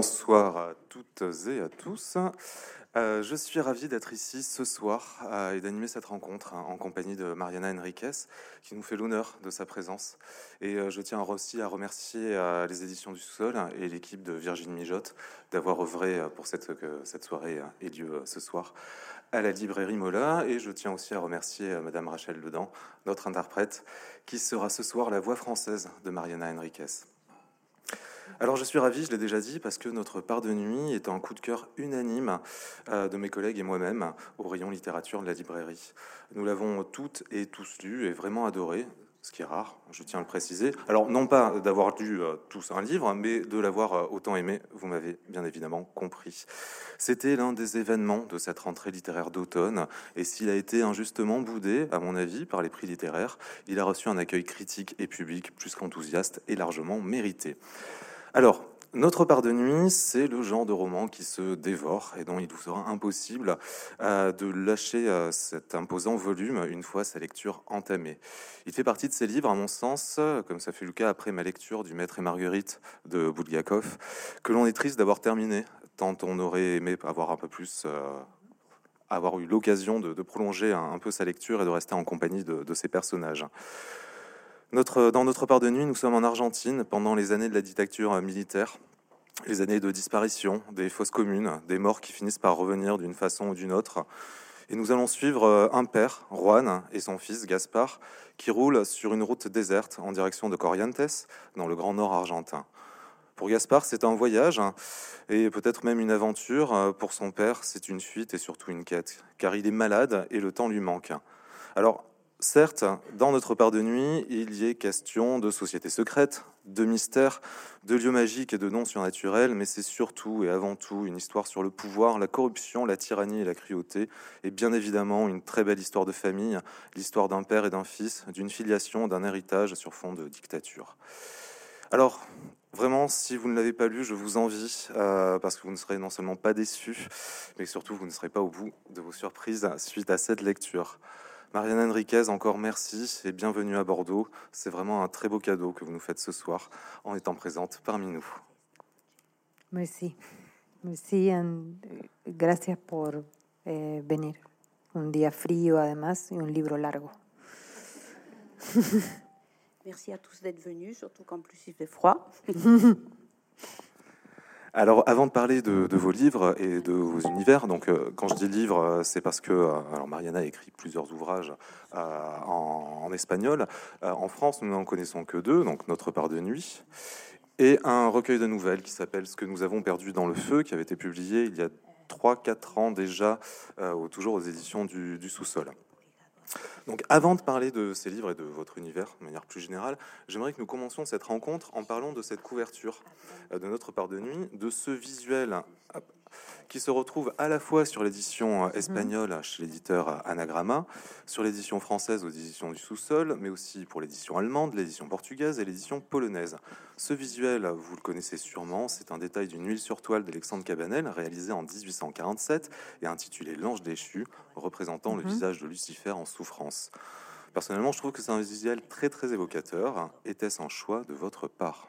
Bonsoir à toutes et à tous. Euh, je suis ravi d'être ici ce soir euh, et d'animer cette rencontre hein, en compagnie de Mariana Enriquez, qui nous fait l'honneur de sa présence. Et euh, je tiens aussi à remercier les éditions du Sous-Sol et l'équipe de Virginie Mijotte d'avoir œuvré pour cette, que cette soirée ait lieu ce soir à la librairie Mola. Et je tiens aussi à remercier Madame Rachel Ledan, notre interprète, qui sera ce soir la voix française de Mariana Enriquez. Alors je suis ravi, je l'ai déjà dit, parce que notre part de nuit est un coup de cœur unanime euh, de mes collègues et moi-même au rayon littérature de la librairie. Nous l'avons toutes et tous lu et vraiment adoré, ce qui est rare, je tiens à le préciser. Alors non pas d'avoir lu euh, tous un livre, mais de l'avoir euh, autant aimé, vous m'avez bien évidemment compris. C'était l'un des événements de cette rentrée littéraire d'automne, et s'il a été injustement boudé, à mon avis, par les prix littéraires, il a reçu un accueil critique et public plus qu'enthousiaste et largement mérité. Alors, notre part de nuit, c'est le genre de roman qui se dévore et dont il vous sera impossible euh, de lâcher euh, cet imposant volume une fois sa lecture entamée. Il fait partie de ces livres, à mon sens, comme ça fait le cas après ma lecture du Maître et Marguerite de Bulgakov, que l'on est triste d'avoir terminé, tant on aurait aimé avoir un peu plus. Euh, avoir eu l'occasion de, prolonger un, peu sa lecture et de rester en compagnie de, de ces personnages dans notre part de nuit, nous sommes en Argentine pendant les années de la dictature militaire, les années de disparition, des fosses communes, des morts qui finissent par revenir d'une façon ou d'une autre. Et nous allons suivre euh, un père, Juan, et son fils, Gaspard, qui roulent sur une route déserte en direction de Corrientes, dans le grand nord argentin. Pour Gaspard, c'est un voyage hein, et peut-être même une aventure. Pour son père, c'est une fuite et surtout une quête, car il est malade et le temps lui manque. Alors, Certes, dans notre part de nuit, il y est question de sociétés secrètes, de mystères, de lieux magiques et de noms surnaturels, mais c'est surtout et avant tout une histoire sur le pouvoir, la corruption, la tyrannie et la cruauté, et bien évidemment une très belle histoire de famille, l'histoire d'un père et d'un fils, d'une filiation, d'un héritage sur fond de dictature. Alors, Vraiment, si vous ne l'avez pas lu, je vous envie, euh, parce que vous ne serez non seulement pas déçus, mais surtout vous ne serez pas au bout de vos surprises suite à cette lecture. Marianne Enriquez, encore merci et bienvenue à Bordeaux. C'est vraiment un très beau cadeau que vous nous faites ce soir en étant présente parmi nous. Merci. Merci et gracias por eh, venir. Un día frío además y un libro largo. Merci à tous d'être venus, surtout qu'en plus il fait froid. Alors, avant de parler de, vos livres et de vos univers, donc euh, quand je dis livres, euh, c'est parce que euh, alors Mariana a écrit plusieurs ouvrages en, espagnol. en France, nous n'en connaissons que deux, donc Notre part de nuit et un recueil de nouvelles qui s'appelle Ce que nous avons perdu dans le feu, qui avait été publié il y a 3-4 ans déjà, toujours aux éditions du sous-sol. Donc, avant de parler de ces livres et de votre univers de manière plus générale, j'aimerais que nous commencions cette rencontre en parlant de cette couverture euh, de notre part de nuit, de ce visuel qui se retrouve à la fois sur l'édition euh, espagnole chez l'éditeur Anagramma, sur l'édition française aux éditions du sous-sol, mais aussi pour l'édition allemande, l'édition portugaise et l'édition polonaise. Ce visuel, vous le connaissez sûrement, c'est un détail d'une huile sur toile d'Alexandre Cabanel, réalisé en 1847 et intitulé L'ange déchu, représentant le mhm. visage de Lucifer en souffrance. Personnellement, je trouve que c'est un visuel très très évocateur. Était-ce un choix de votre part?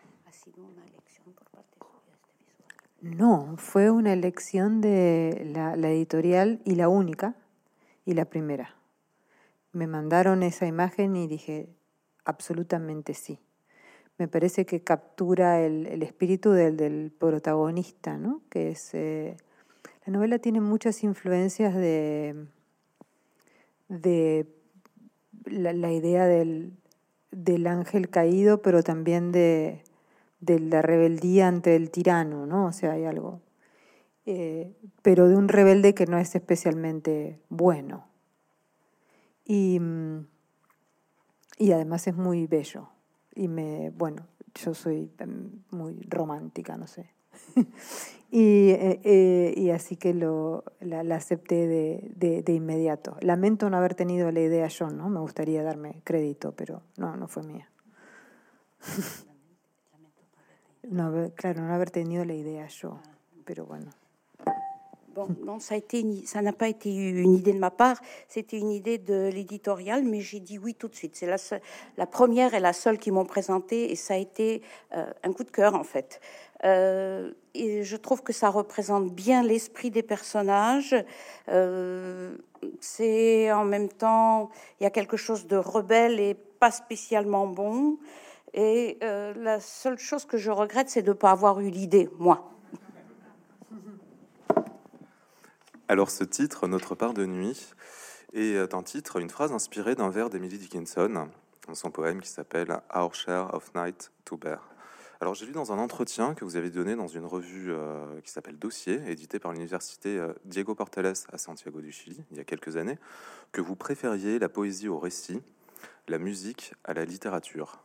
No, fue una elección de la, editorial y la única y la primera. Me mandaron esa imagen y dije, absolutamente sí. Me parece que captura el, espíritu del, protagonista, ¿no? Que es. Eh, la novela tiene muchas influencias de. de la, idea del, del ángel caído, pero también de de la rebeldía ante el tirano, ¿no? O sea, hay algo. Eh, pero de un rebelde que no es especialmente bueno. Y, y además es muy bello. Y me, bueno, yo soy muy romántica, no sé. y, eh, eh, y, así que lo, la, acepté de, de, de, inmediato. Lamento no haber tenido la idea yo, ¿no? Me gustaría darme crédito, pero no, no fue mía. No, claro, no haber tenido la idée yo, pero bueno. Bon, non, ça n'a pas été une idée de ma part, c'était une idée de l'éditorial, mais j'ai dit oui tout de suite. C'est la, la première et la seule qui m'ont présenté, et ça a été euh, un coup de cœur en fait. Euh, et je trouve que ça représente bien l'esprit des personnages. Euh, c'est en même temps, il y a quelque chose de rebelle et pas spécialement bon. Et euh, la seule chose que je regrette, c'est de ne pas avoir eu l'idée, moi. Alors ce titre, Notre part de nuit, est un titre, une phrase inspirée d'un vers d'Emily Dickinson, dans son poème qui s'appelle Our Share of Night to Bear. Alors j'ai lu dans un entretien que vous avez donné dans une revue euh, qui s'appelle Dossier, édité par l'université euh, Diego Portales à Santiago du Chili, il y a quelques années, que vous préfériez la poésie au récit, la musique à la littérature.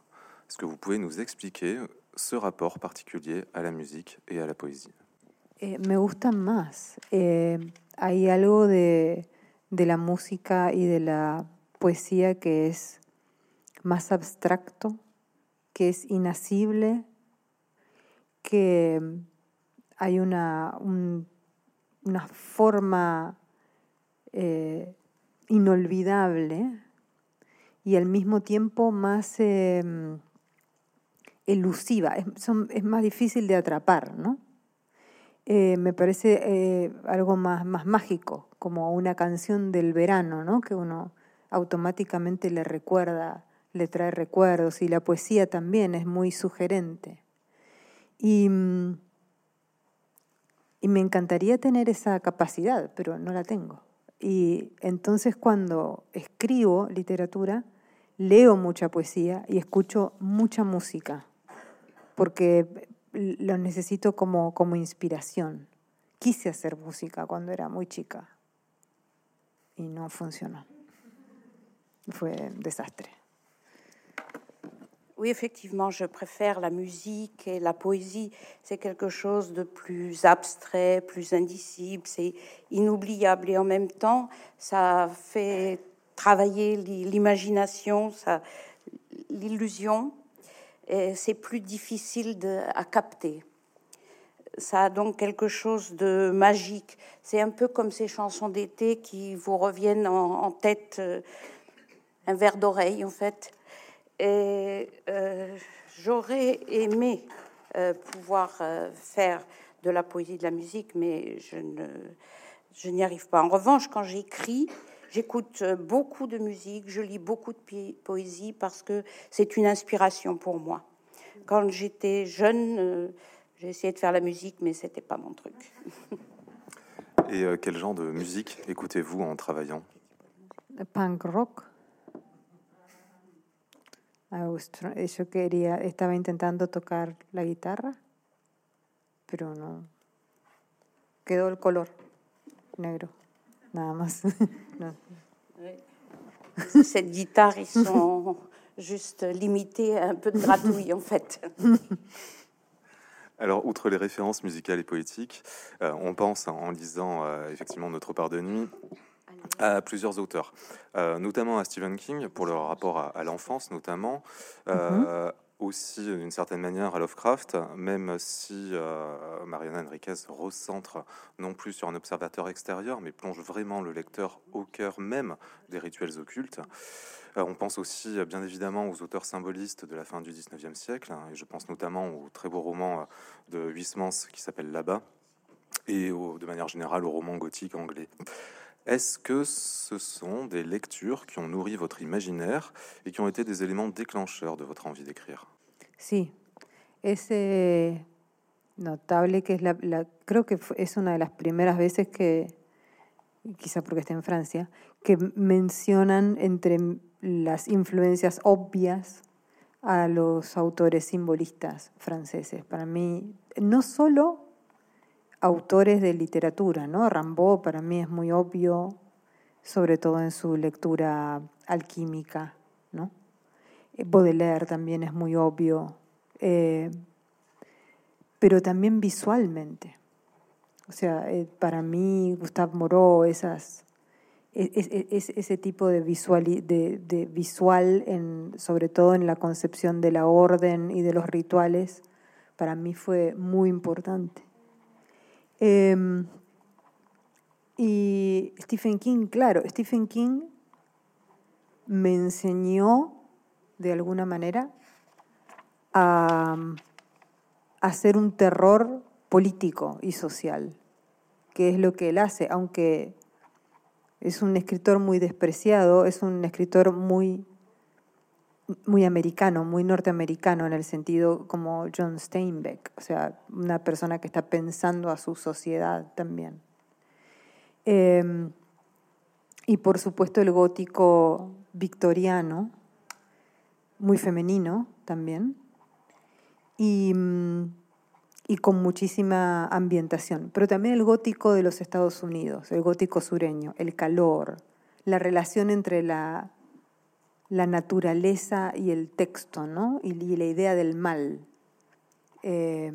Est-ce que vous pouvez nous expliquer ce rapport particulier à la musique et à la poésie eh, Me gustan más. Eh, hay algo de, de la música y de la poesía que es más abstracto, que es inasible, que hay una, una forma eh, inolvidable y al mismo tiempo más em, elusiva, es, más difícil de atrapar, ¿no? Eh, me parece eh, algo más, más mágico, como una canción del verano, ¿no? Que uno automáticamente le recuerda, le trae recuerdos y la poesía también es muy sugerente. Y, mm, y me encantaría tener esa capacidad, pero no la tengo. Y entonces cuando escribo literatura, leo mucha poesía y escucho mucha música, porque lo necesito como, como inspiración. Quise hacer música cuando era muy chica y no funcionó. Fue un desastre. Oui, effectivement, je préfère la musique et la poésie. C'est quelque chose de plus abstrait, plus indicible, c'est inoubliable. Et en même temps, ça fait travailler l'imagination, l'illusion, c'est plus difficile à capter. Ça a donc quelque chose de magique. C'est un peu comme ces chansons d'été qui vous reviennent en, tête, euh, un verre d'oreille en fait. Et euh, j'aurais aimé euh, pouvoir faire de la poésie, de la musique, mais je n'y arrive pas. En revanche, quand j'écris, j'écoute beaucoup de musique, je lis beaucoup de poésie parce que c'est une inspiration pour moi. Quand j'étais jeune, j'ai essayé de faire la musique, mais c'était pas mon truc. Et quel genre de musique écoutez-vous en travaillant? Punk rock. Yo quería, estaba intentando tocar la guitarra, pero no. Quedó el color negro, nada más. Cette guitare, ils sont juste limités à un peu de gratouille en fait. Alors, outre les références musicales et poétiques, euh, on pense en lisant euh, effectivement Notre part de nuit à plusieurs auteurs, euh, notamment à Stephen King pour leur rapport à, l'enfance, notamment. Mhm. Aussi, d'une certaine manière, à Lovecraft, même si euh, Mariana Enriquez recentre non plus sur un observateur extérieur, mais plonge vraiment le lecteur au cœur même des rituels occultes. on pense aussi, bien évidemment, aux auteurs symbolistes de la fin du 19e siècle, hein, et je pense notamment au très beau roman de Huysmans qui s'appelle Là-bas, et de manière générale au roman gothique anglais. Est-ce que ce sont des lectures qui ont nourri votre imaginaire et qui ont été des éléments déclencheurs de votre envie d'écrire? Sí, es notable que es la, la, creo que es una de las primeras veces que, quizá porque está en Francia, que mencionan entre las influencias obvias a los autores simbolistas franceses. Para mí, no solo autores de literatura, ¿no? Rambaud para mí es muy obvio, sobre todo en su lectura alquímica, ¿no? Eh, Baudelaire también es muy obvio, eh, pero también visualmente. O sea, eh, para mí Gustave Moreau, esas, e, e, e, ese tipo de visual, de, de visual en, sobre todo en la concepción de la orden y de los rituales, para mí fue muy importante. Em, y Stephen King, claro, Stephen King me enseñó de alguna manera a, hacer un terror político y social, que es lo que él hace, aunque es un escritor muy despreciado, es un escritor muy, muy americano, muy norteamericano en el sentido como John Steinbeck, o sea, una persona que está pensando a su sociedad también. Em, y por supuesto el gótico victoriano, muy femenino también, y, y, con muchísima ambientación. Pero también el gótico de los Estados Unidos, el gótico sureño, el calor, la relación entre la, la naturaleza y el texto, ¿no? y, la idea del mal. Eh,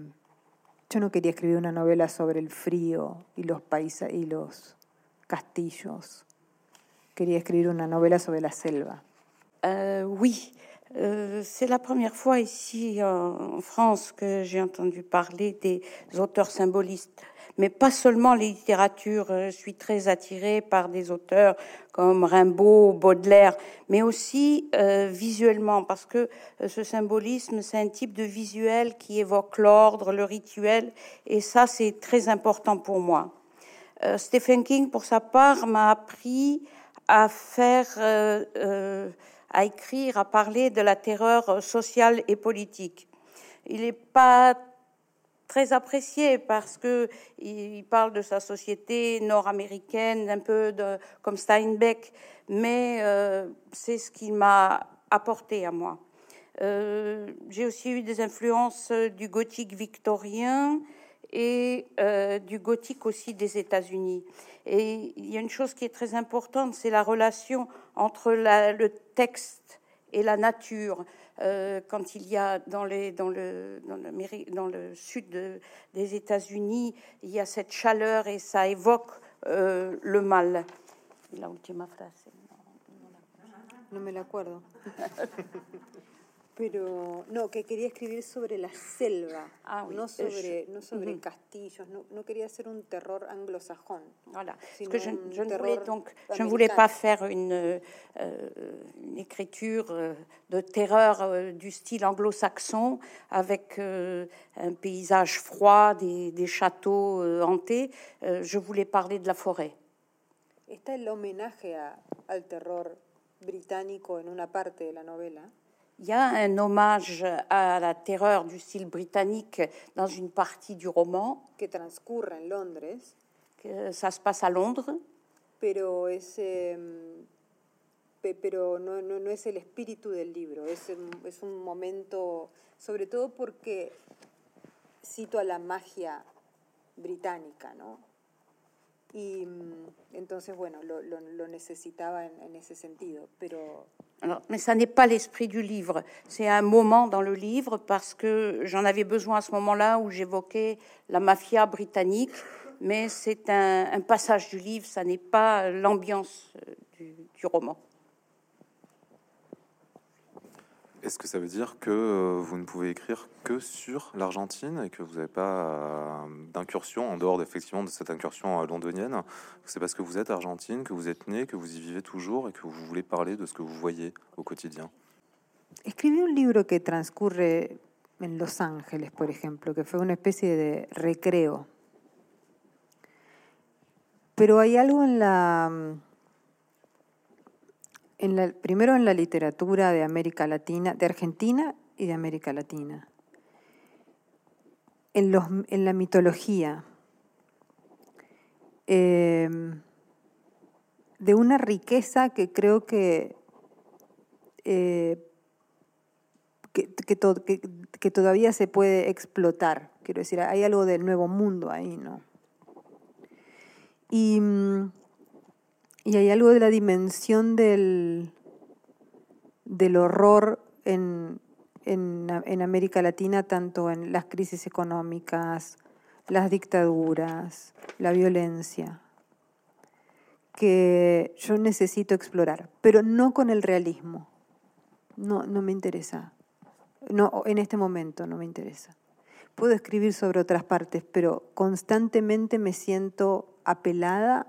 yo no quería escribir una novela sobre el frío y los, países y los castillos. Quería escribir una novela sobre la selva. Uh, oui, Euh, c'est la première fois ici en France que j'ai entendu parler des auteurs symbolistes, mais pas seulement les littératures. Je suis très attirée par des auteurs comme Rimbaud, Baudelaire, mais aussi euh, visuellement, parce que euh, ce symbolisme, c'est un type de visuel qui évoque l'ordre, le rituel, et ça, c'est très important pour moi. Stephen King, pour sa part, m'a appris à faire à écrire, à parler de la terreur sociale et politique. Il n'est pas très apprécié parce que il parle de sa société nord-américaine, un peu comme Steinbeck, mais euh, c'est ce qui m'a apporté à moi. Euh, j'ai aussi eu des influences du gothique victorien et euh, du gothique aussi des États-Unis. Et il y a une chose qui est très importante, c'est la relation entre le texte et la nature. Euh, quand il y a dans, les, dans, le, dans, le, dans le sud des États-Unis, il y a cette chaleur et ça évoque euh, le mal. La última frase. No me la acuerdo. Pero no, que quería escribir sobre la selva, ah, oui. no sobre, no sobre mm -hmm. castillos, no, no, quería hacer un terror anglo-sajón. Voilà. Parce que je, je, ne voulais donc, je ne voulais pas faire une, euh, une écriture euh, de terreur euh, du style anglo-saxon avec euh, un paysage froid, des, des châteaux euh, hantés. Euh, je voulais parler de la forêt. Está el homenaje a, al terror británico en una parte de la novela. Il y a un hommage à la terreur du style britannique dans une partie du roman. Que transcurre en Londres. Que ça se passe à Londres. Pero es, eh, pero no, no, no, es el espíritu del libro, es, es un momento, sobre todo porque cito a la magia británica, ¿no? Y mm, entonces, bueno, lo, lo, en, en, ese. Alors, mais ça n'est pas l'esprit du livre, c'est un moment dans le livre parce que j'en avais besoin à ce moment-là où j'évoquais la mafia britannique, mais c'est un, passage du livre, ça n'est pas l'ambiance euh, du roman. Est-ce que ça veut dire que euh, vous ne pouvez écrire que sur l'Argentine et que vous n'avez pas euh, d'incursion en dehors effectivement de cette incursion euh, londonienne? C'est parce que vous êtes argentine, que vous êtes né, que vous y vivez toujours et que vous voulez parler de ce que vous voyez au quotidien? Escribí un libro que transcurre en Los Ángeles, por ejemplo, que fue una especie de recreo. Pero hay algo en la primero en la literatura de América Latina, de Argentina y de América Latina, en, los, en la mitología, em, de una riqueza que creo que, eh, que, que, todavía se puede explotar. Quiero decir, hay algo del nuevo mundo ahí, ¿no? Y mm, y hay algo de la dimensión del, del horror en, en, América Latina, tanto en las crisis económicas, las dictaduras, la violencia, que yo necesito explorar, pero no con el realismo. No, no me interesa. No, en este momento no me interesa. Puedo escribir sobre otras partes, pero constantemente me siento apelada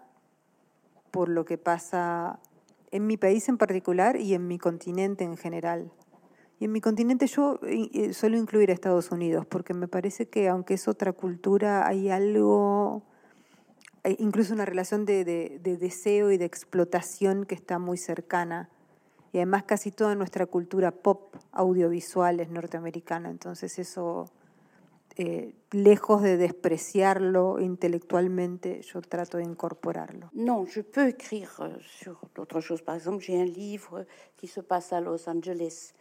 por lo que pasa en mi país en particular y en mi continente en general. Y en mi continente yo eh, suelo incluir a Estados Unidos, porque me parece que aunque es otra cultura, hay algo, incluso una relación de, de, de deseo y de explotación que está muy cercana. Y además casi toda nuestra cultura pop audiovisual es norteamericana, entonces eso eh, lejos de despreciarlo intelectuellement, je trato d'incorporarlo. Non, je peux écrire euh, sur d'autres choses. Par exemple, j'ai un livre qui se passe à Los Angeles.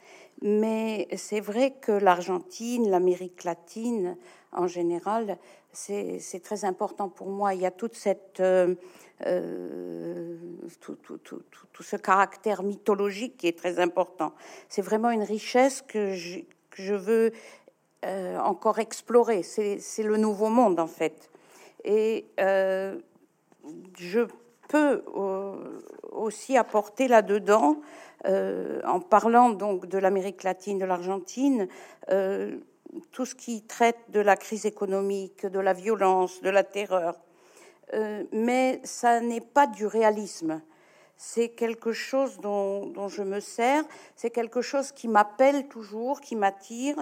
Mais c'est vrai que l'Argentine, l'Amérique latine en général, c'est très important pour moi. Il y a toute cette, euh, euh, tout, tout, tout, tout, ce caractère mythologique qui est très important. C'est vraiment une richesse que que je veux euh, encore explorer. C'est le nouveau monde en fait. Et euh, je peux euh, aussi apporter là-dedans, en parlant donc de l'Amérique latine, de l'Argentine, tout ce qui traite de la crise économique, de la violence, de la terreur. mais ça n'est pas du réalisme c'est quelque chose dont, je me sers, c'est quelque chose qui m'appelle toujours, qui m'attire,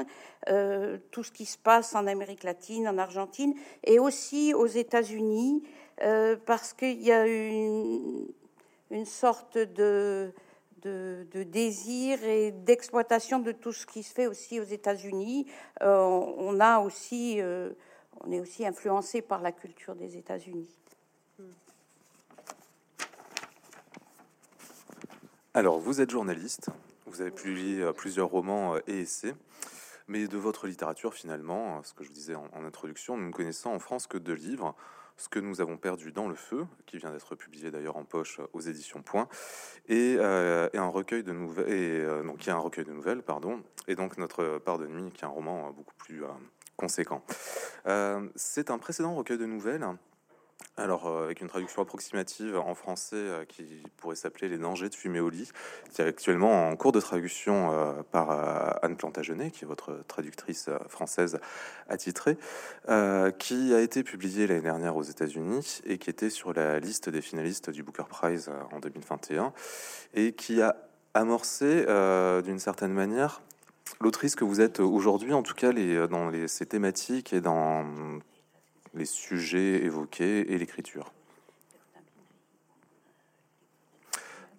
euh, tout ce qui se passe en Amérique latine, en Argentine, et aussi aux États-Unis, euh, parce qu'il y a une, une sorte de, de, désir et d'exploitation de tout ce qui se fait aussi aux États-Unis. Euh, on a aussi, on est aussi influencé par la culture des États-Unis. Alors, vous êtes journaliste, vous avez publié euh, plusieurs romans euh, et essais, mais de votre littérature, finalement, euh, ce que je vous disais en, introduction, nous ne connaissons en France que deux livres. Ce que nous avons perdu dans le feu, qui vient d'être publié d'ailleurs en poche aux éditions Point, et, un recueil de nouvelles, et donc qui est un recueil de nouvelles, pardon, et donc notre part de nuit, qui est un roman beaucoup plus conséquent. c'est un précédent recueil de nouvelles alors, euh, avec une traduction approximative en français euh, qui pourrait s'appeler Les dangers de fumer au lit, qui est actuellement en cours de traduction euh, par Anne Plantagenet, qui est votre traductrice française attitrée, qui a été publié l'année dernière aux États-Unis et qui était sur la liste des finalistes du Booker Prize en 2021 et qui a amorcé d'une certaine manière l'autrice que vous êtes aujourd'hui, en tout cas dans les, ces thématiques et dans les sujets évoqués et l'écriture.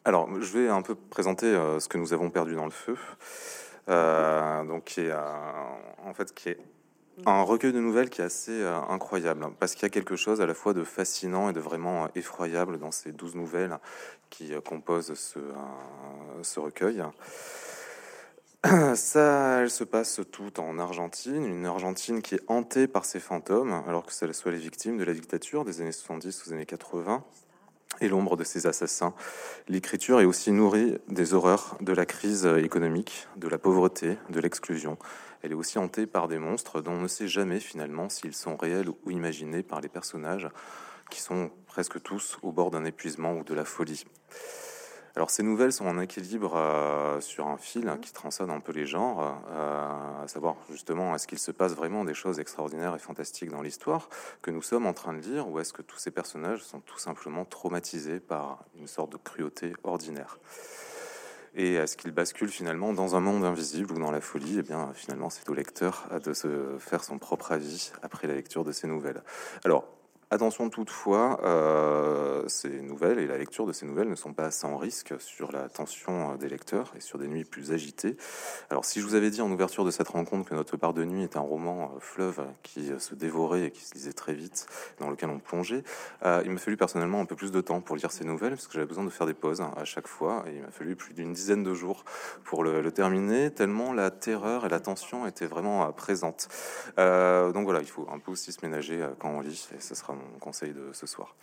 Alors, je vais un peu présenter euh, ce que nous avons perdu dans le feu, euh, donc qui est en fait qui est un recueil de nouvelles qui est assez euh, incroyable parce qu'il y a quelque chose à la fois de fascinant et de vraiment effroyable dans ces douze nouvelles qui composent ce recueil. Ça, elle se passe tout en Argentine, une Argentine qui est hantée par ses fantômes, alors que ce soit les victimes de la dictature des années 70 aux années 80 et l'ombre de ses assassins. L'écriture est aussi nourrie des horreurs de la crise économique, de la pauvreté, de l'exclusion. Elle est aussi hantée par des monstres dont on ne sait jamais finalement s'ils sont réels ou imaginés par les personnages, qui sont presque tous au bord d'un épuisement ou de la folie. Alors ces nouvelles sont en équilibre euh, sur un fil qui transcende un peu les genres, euh, à savoir justement est-ce qu'il se passe vraiment des choses extraordinaires et fantastiques dans l'histoire que nous sommes en train de lire, ou est-ce que tous ces personnages sont tout simplement traumatisés par une sorte de cruauté ordinaire? Et est-ce qu'ils basculent finalement dans un monde invisible ou dans la folie? Eh bien, finalement, c'est au lecteur de se faire son propre avis après la lecture de ces nouvelles. Alors, Attention toutefois, euh, ces nouvelles et la lecture de ces nouvelles ne sont pas sans risque sur la tension des lecteurs et sur des nuits plus agitées. Alors si je vous avais dit en ouverture de cette rencontre que Notre part de nuit est un roman euh, fleuve qui se dévorait et qui se lisait très vite, dans lequel on plongeait, euh, il m'a fallu personnellement un peu plus de temps pour lire ces nouvelles parce que j'avais besoin de faire des pauses à chaque fois et il m'a fallu plus d'une dizaine de jours pour le, terminer tellement la terreur et la tension étaient vraiment présentes. donc voilà, il faut un peu aussi se ménager quand on lit et ce sera conseil de ce soir.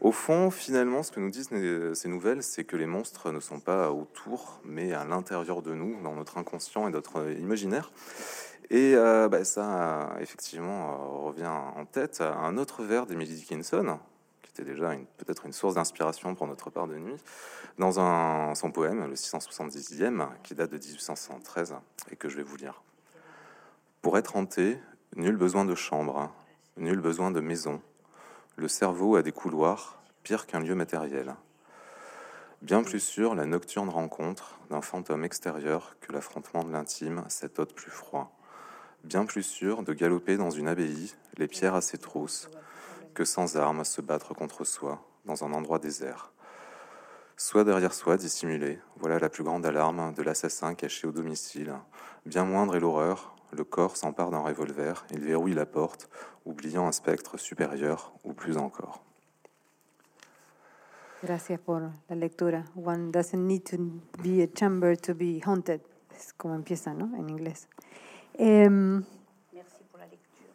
Au fond, finalement, ce que nous disent ces nouvelles, c'est que les monstres ne sont pas autour, mais à l'intérieur de nous, dans notre inconscient et notre imaginaire. Et euh, bah, ça, effectivement, euh, revient en tête à un autre vers d'Emily Dickinson, qui était déjà peut-être une source d'inspiration pour notre part de nuit, dans son poème, le 670e, qui date de 1813, et que je vais vous lire. Pour être hanté, nul besoin de chambre, nul besoin de maison, le cerveau a des couloirs pire qu'un lieu matériel. Bien plus sûr la nocturne rencontre d'un fantôme extérieur que l'affrontement de l'intime, cet hôte plus froid. Bien plus sûr de galoper dans une abbaye, les pierres à ses trousses, que sans armes se battre contre soi dans un endroit désert. Soit derrière soi, dissimulé, voilà la plus grande alarme de l'assassin caché au domicile. Bien moindre est l'horreur, le corps s'empare d'un revolver, il verrouille la porte, oubliant un spectre supérieur ou plus encore. Gracias por la lectura. One doesn't need to be a chamber to be haunted. Es como empieza, ¿no? En inglés. Eh, Merci pour la lecture.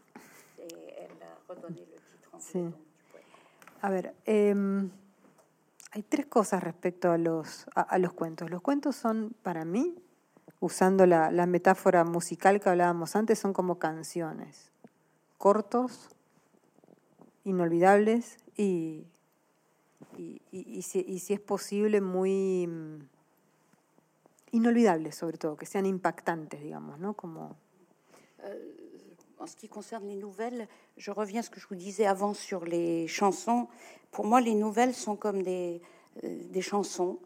Et elle a redonné le titre en Sí. a ver, em, hay tres cosas respecto a los, a, a los cuentos. Los cuentos son, para mí, usando la, la metáfora musical que hablábamos antes, son como canciones. Cortos, inolvidables y, y, y- si, y si es posible, muy mm, inolvidables sobre todo, que sean impactantes, digamos, ¿no? Como, En ce qui concerne les nouvelles, je reviens à ce que je vous disais avant sur les chansons. Pour moi, les nouvelles sont comme des, euh, des chansons.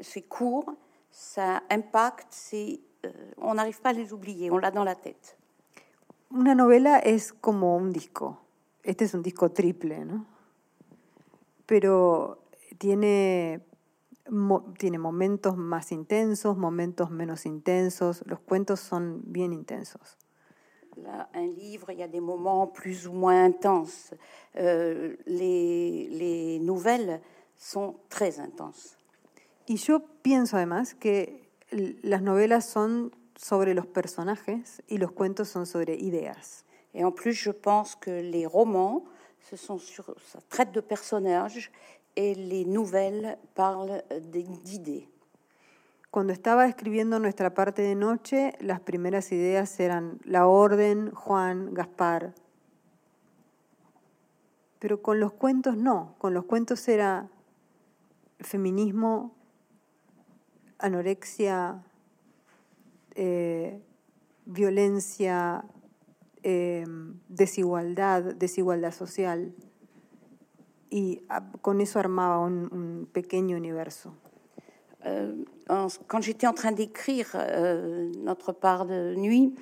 C'est court, ça impacte, c'est, euh, on n'arrive pas à les oublier, on l'a dans la tête. Una novela es como un disco. Este es un disco triple, ¿no? Pero tiene, mo- tiene momentos más intensos, momentos menos intensos. Los cuentos son bien intensos. Là, un livre, il y a des moments plus ou moins intenses. Euh, les, les nouvelles sont très intenses. Y yo pienso además que las novelas son sobre los personajes y los cuentos son sobre ideas. Et en plus, je pense que les romans, ce sont sur, ça traite de personnages et les nouvelles parlent d'idées. Cuando estaba escribiendo nuestra parte de noche, las primeras ideas eran la orden, Juan, Gaspar. Pero con los cuentos no, con los cuentos era feminismo, anorexia, eh, violencia, eh, desigualdad, desigualdad social. Y ah, con eso armaba un- un pequeño universo. Euh, en- quand j'étais en train d'écrire euh, notre part de nuit,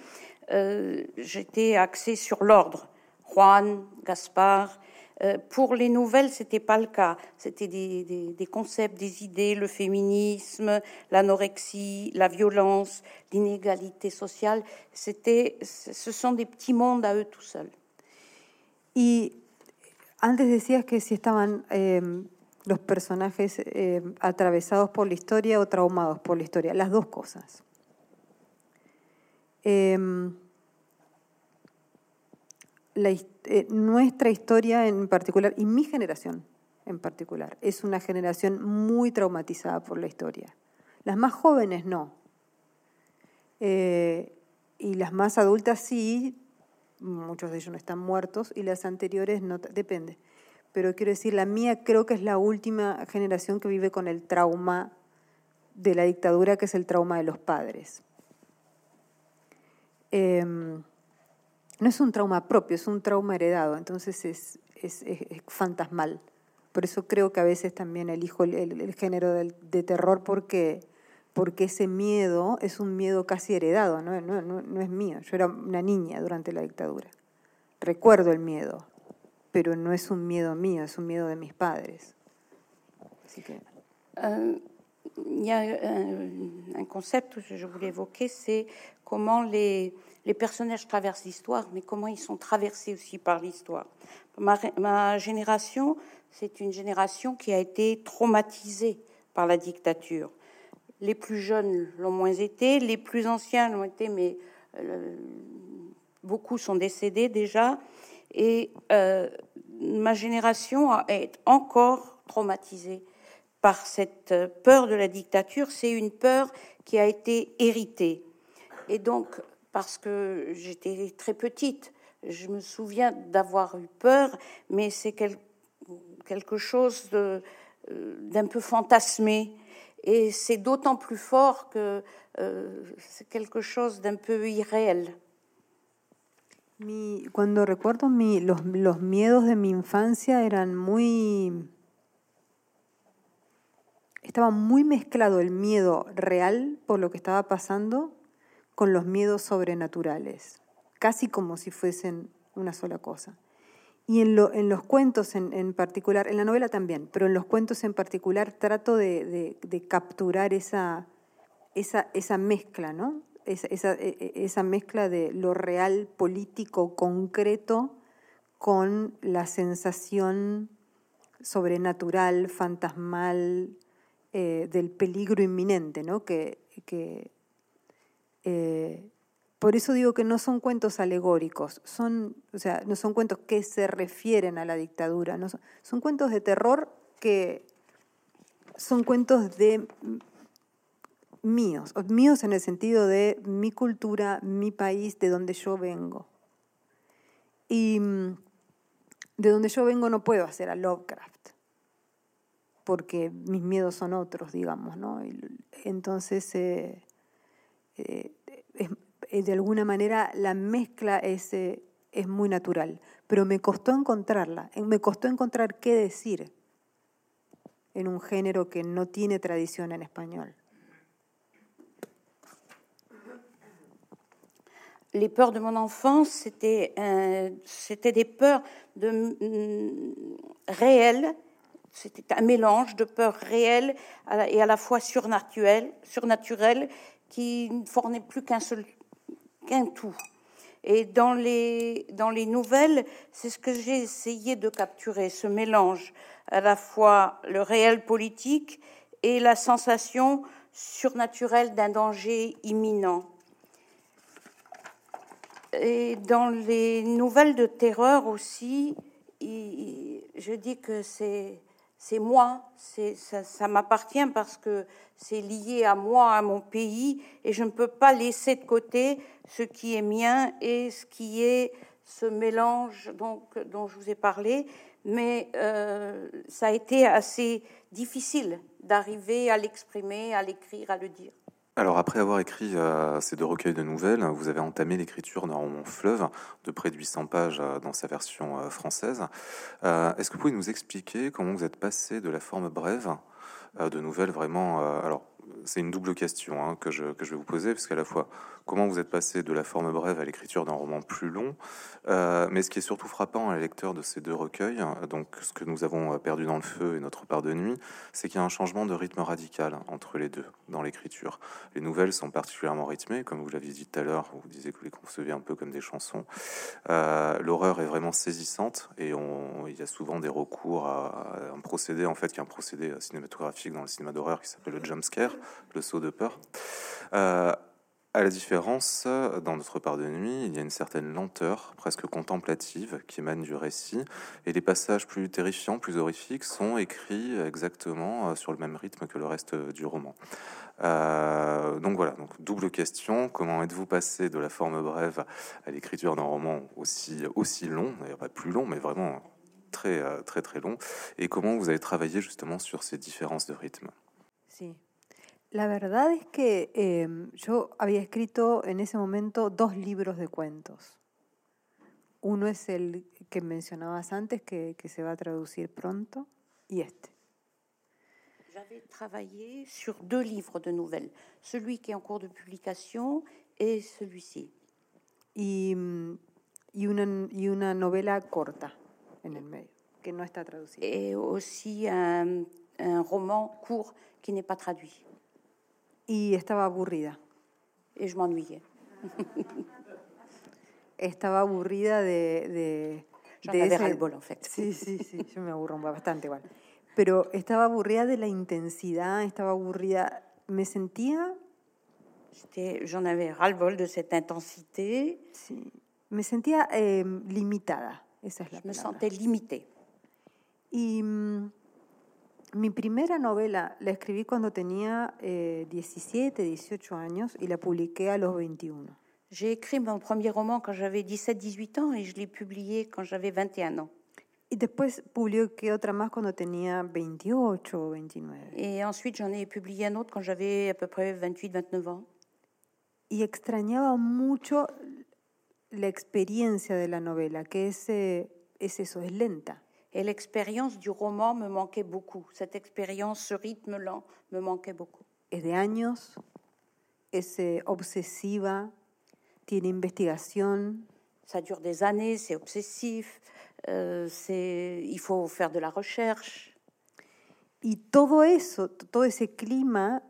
euh, j'étais axée sur l'ordre. Juan, Gaspard. Euh, pour les nouvelles, c'était pas le cas. C'était des, concepts, des idées, le féminisme, l'anorexie, la violence, l'inégalité sociale. C'était, ce sont des petits mondes à eux tout seuls. Y antes decías que si estaban eh, los personajes eh, atravesados por la historia o traumados por la historia, las dos cosas. Em, eh, nuestra historia en particular, y mi generación en particular, es una generación muy traumatizada por la historia. Las más jóvenes no. Eh, y las más adultas sí, muchos de ellos no están muertos, y las anteriores no, depende. Pero quiero decir, la mía creo que es la última generación que vive con el trauma de la dictadura, que es el trauma de los padres. Em, no es un trauma propio, es un trauma heredado, entonces es, es- es- fantasmal. Por eso creo que a veces también elijo el, género de terror porque, porque ese miedo es un miedo casi heredado, ¿no? Es mío. Yo era una niña durante la dictadura. Recuerdo el miedo, pero no es un miedo mío, es un miedo de mis padres. Así que a un, un que je voulais évoquer, c'est comment les, les personnages traversent l'histoire, mais comment ils sont traversés aussi par l'histoire? Ma, génération, c'est une génération qui a été traumatisée par la dictature. Les plus jeunes l'ont moins été, les plus anciens l'ont été, mais euh, beaucoup sont décédés déjà. Et euh, ma génération est encore traumatisée par cette peur de la dictature. C'est une peur qui a été héritée. Et donc, parce que j'étais très petite, je me souviens d'avoir eu peur, mais c'est quel- quelque chose euh, d'un peu fantasmé. Et c'est d'autant plus fort que euh, c'est quelque chose d'un peu irréel. Mi, cuando recuerdo mi, los, los miedos de mi infancia eran muy estaba muy mezclado el miedo real por lo que estaba pasando con los miedos sobrenaturales, casi como si fuesen una sola cosa. Y en, los cuentos en, particular, en la novela también, pero en los cuentos en particular trato de, capturar esa, mezcla, ¿no? E, e, esa, mezcla de lo real, político, concreto, con la sensación sobrenatural, fantasmal, eh, del peligro inminente, ¿no? Que eh, por eso digo que no son cuentos alegóricos, son, o sea, no son cuentos que se refieren a la dictadura, son, cuentos de terror que son cuentos de míos, míos en el sentido de mi cultura, mi país, de donde yo vengo. Y mm, de donde yo vengo no puedo hacer a Lovecraft, porque mis miedos son otros, digamos, ¿no? entonces, eh, eh, eh, de alguna manera la mezcla es, eh, es muy natural, pero me costó encontrarla, me costó encontrar qué decir en un género que no tiene tradición en español. Les peurs de mon enfance, c'était euh, des peurs de, mm, réelles, c'était un mélange de peurs réelles et à la fois surnaturelles, surnaturelles qui ne formaient plus qu'un seul qu'un tout. Et dans les, dans les nouvelles, c'est ce que j'ai essayé de capturer, ce mélange à la fois le réel politique et la sensation surnaturelle d'un danger imminent. Et dans les nouvelles de terreur aussi, je dis que c'est c'est moi, ça, m'appartient parce que c'est lié à moi, à mon pays, et je ne peux pas laisser de côté ce qui est mien et ce qui est ce mélange donc, dont je vous ai parlé. Mais euh, ça a été assez difficile d'arriver à l'exprimer, à l'écrire, à le dire. Alors après avoir écrit euh, ces deux recueils de nouvelles, vous avez entamé l'écriture d'un roman fleuve de près de 800 pages euh, dans sa version euh, française. Est-ce que vous pouvez nous expliquer comment vous êtes passé de la forme brève de nouvelles vraiment alors c'est une double question hein, que, je, que je vais vous poser, parce qu'à la fois, comment vous êtes passé de la forme brève à l'écriture d'un roman plus long, euh, mais ce qui est surtout frappant à la lecture de ces deux recueils, donc ce que nous avons perdu dans le feu et notre part de nuit, c'est qu'il y a un changement de rythme radical entre les deux dans l'écriture. Les nouvelles sont particulièrement rythmées, comme vous l'aviez dit tout à l'heure, vous disiez que vous les concevez un peu comme des chansons. Euh, l'horreur est vraiment saisissante et il y a souvent des recours à, un procédé, en fait, qui est un procédé cinématographique dans le cinéma d'horreur qui s'appelle le jump scare, le saut de peur. Euh, à la différence, dans notre part de nuit, il y a une certaine lenteur, presque contemplative, qui émane du récit, et les passages plus terrifiants, plus horrifiques, sont écrits exactement euh, sur le même rythme que le reste du roman. Euh, donc voilà, donc double question comment êtes-vous passé de la forme brève à l'écriture d'un roman aussi aussi long, pas plus long, mais vraiment très très très long, et comment vous avez travaillé justement sur ces différences de rythme? La verdad es que em, yo había escrito en ese momento dos libros de cuentos. Uno es el que mencionabas antes, que, que se va a traducir pronto, y este. J'avais travaillé sur deux livres de nouvelles, celui qui est en cours de publication et celui-ci. Y, y, una, y una novela corta en el medio, que no está traducida. Et aussi un, un roman court qui n'est pas traduit. Y estaba aburrida. Et je m'ennuyais. estaba aburrida de... de, de ese... el en fait. Sí, sí, sí, yo me aburro bastante igual. Pero estaba aburrida de la intensidad, estaba aburrida, me sentía... J'en avais ras-le-bol de cette intensité. Sí, me sentía eh, limitada, esa es la Je me sentais limitée. Y... Mi primera novela la escribí cuando tenía eh, 17, 18 años y la publiqué a los 21. J'ai écrit mon premier roman quand j'avais 17-18 ans et je l'ai publié quand j'avais 21 ans. Y después publiqué otra más cuando tenía 28 o 29. Et ensuite j'en ai publié un autre quand j'avais à peu près 28-29 ans. Y extrañaba mucho la experiencia de la novela, que es, eh, es eso, es lenta. Et l'expérience du roman me manquait beaucoup. Cette expérience, ce rythme lent, me manquait beaucoup. Es de años, es obsesiva, tiene investigación, Ça dure des années, c'est obsessif, euh, c'est, il faut faire de la recherche. y todo eso, todo ese clima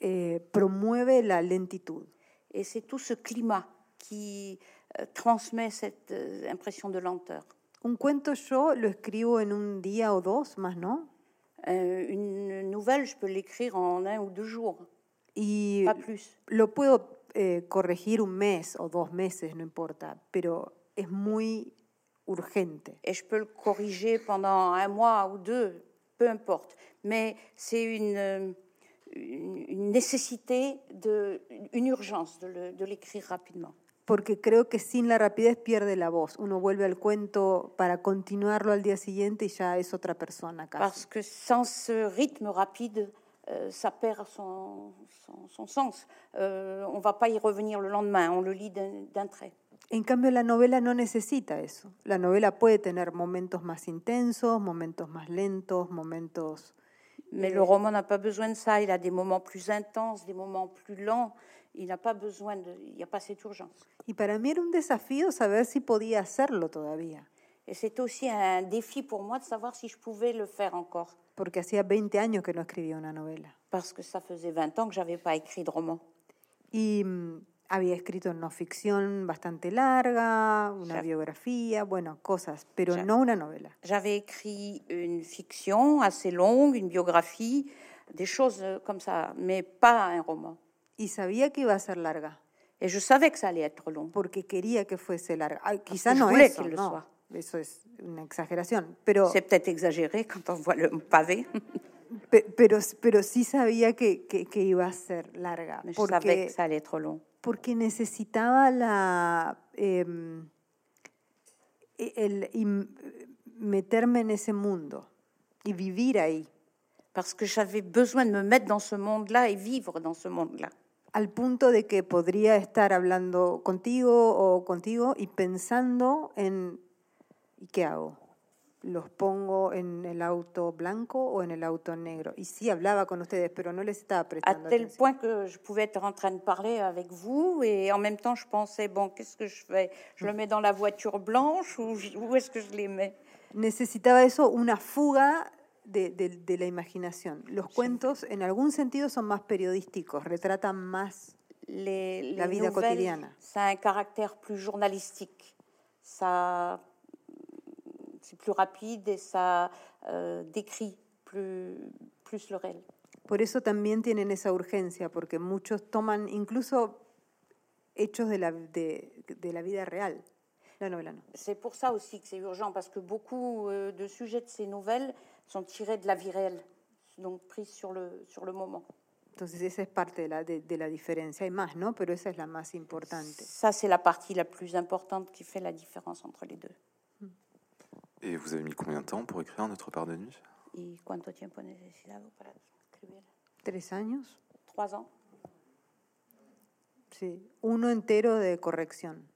eh, promueve la lentitud. Et c'est tout ce climat qui euh, transmet cette euh, impression de lenteur. Un cuento yo lo escribo en un día o dos más, ¿no? Euh, une nouvelle, je peux l'écrire en un ou deux jours, Y pas plus. lo puedo eh, corregir un mes o dos meses, no importa, pero es muy urgente. Et je peux le corriger pendant un mois ou deux, peu importe. Mais c'est une, euh, une, une nécessité, de, une urgence de le- de l'écrire rapidement. Porque creo que sin la rapidez pierde la voz. Uno vuelve al cuento para continuarlo al día siguiente y ya es otra persona casi. Parce que sans ce rythme rapide, euh, ça perd son, son, son sens. Euh, on va pas y revenir le lendemain, on le lit d'un trait. En cambio, la novela no necesita eso. La novela puede tener momentos más intensos, momentos más lentos, momentos... Mais le roman n'a pas besoin de ça. Il a des moments plus intenses, des moments plus lents. Il n'a pas besoin de. Il n'y a pas cette urgence. Y para mí era un desafío saber si podía hacerlo todavía, Et c'est aussi un défi pour moi de savoir si je pouvais le faire encore. porque hacía 20 años que no escribía una novela. Parce que ça faisait 20 ans que j'avais pas écrit de roman. Y mm, había escrito no ficción bastante larga, una biografía, bueno, cosas, pero no una novela. J'avais écrit une fiction assez longue, une biographie, des choses euh, comme ça, mais pas un roman. Y sabía que iba a ser larga, Et je savais que ça allait être long. porque quería que fuese larga. Ay, quizá no voulais eso, no, soit. eso es una exageración, pero, C'est peut-être exagéré quand on voit le pavé, pe- pero, pero sí sabía que, que, que iba a ser larga, mais je savais porque, que ça allait être long. Porque necesitaba la em, e- el, im- meterme en ese mundo y vivir ahí. Parce que j'avais besoin de me mettre dans ce monde-là et vivre dans ce monde-là. al punto de que podría estar hablando contigo o contigo y pensando en ¿y qué hago? ¿Los pongo en el auto blanco o en el auto negro? Y sí hablaba con ustedes, pero no les estaba prestando tel atención. point que je pouvais être en train de parler avec vous et en même temps je pensais, bon, qu'est-ce que je fais Je le mets dans la voiture blanche ou où est-ce que je les mets Necesitaba eso, una fuga de, de- de la imaginación. Los cuentos en algún sentido son más periodísticos, retratan más les, les La vida quotidiana. Ça a un caractère plus journalistique. Ça, c'est plus rapide et ça euh, décrit plus, plus le réel. Por eso también tienen esa urgencia, porque muchos toman incluso hechos de la, de, de la vida real. La novela no. C'est pour ça aussi que c'est urgent, parce que beaucoup euh, de sujets de ces nouvelles sont tirés de la vie réelle, donc pris sur le, sur le moment. Entonces esa es parte de la, de, de la diferencia. Hay más, ¿no? Pero esa es la más importante. Ça, c'est la partie la plus importante qui fait la différence entre les deux. Et vous avez mis combien de temps pour écrire Notre part de nuit ¿Y cuánto tiempo necesitaba para escribir? ¿Tres años? Trois ans. Sí. Uno entero de corrección,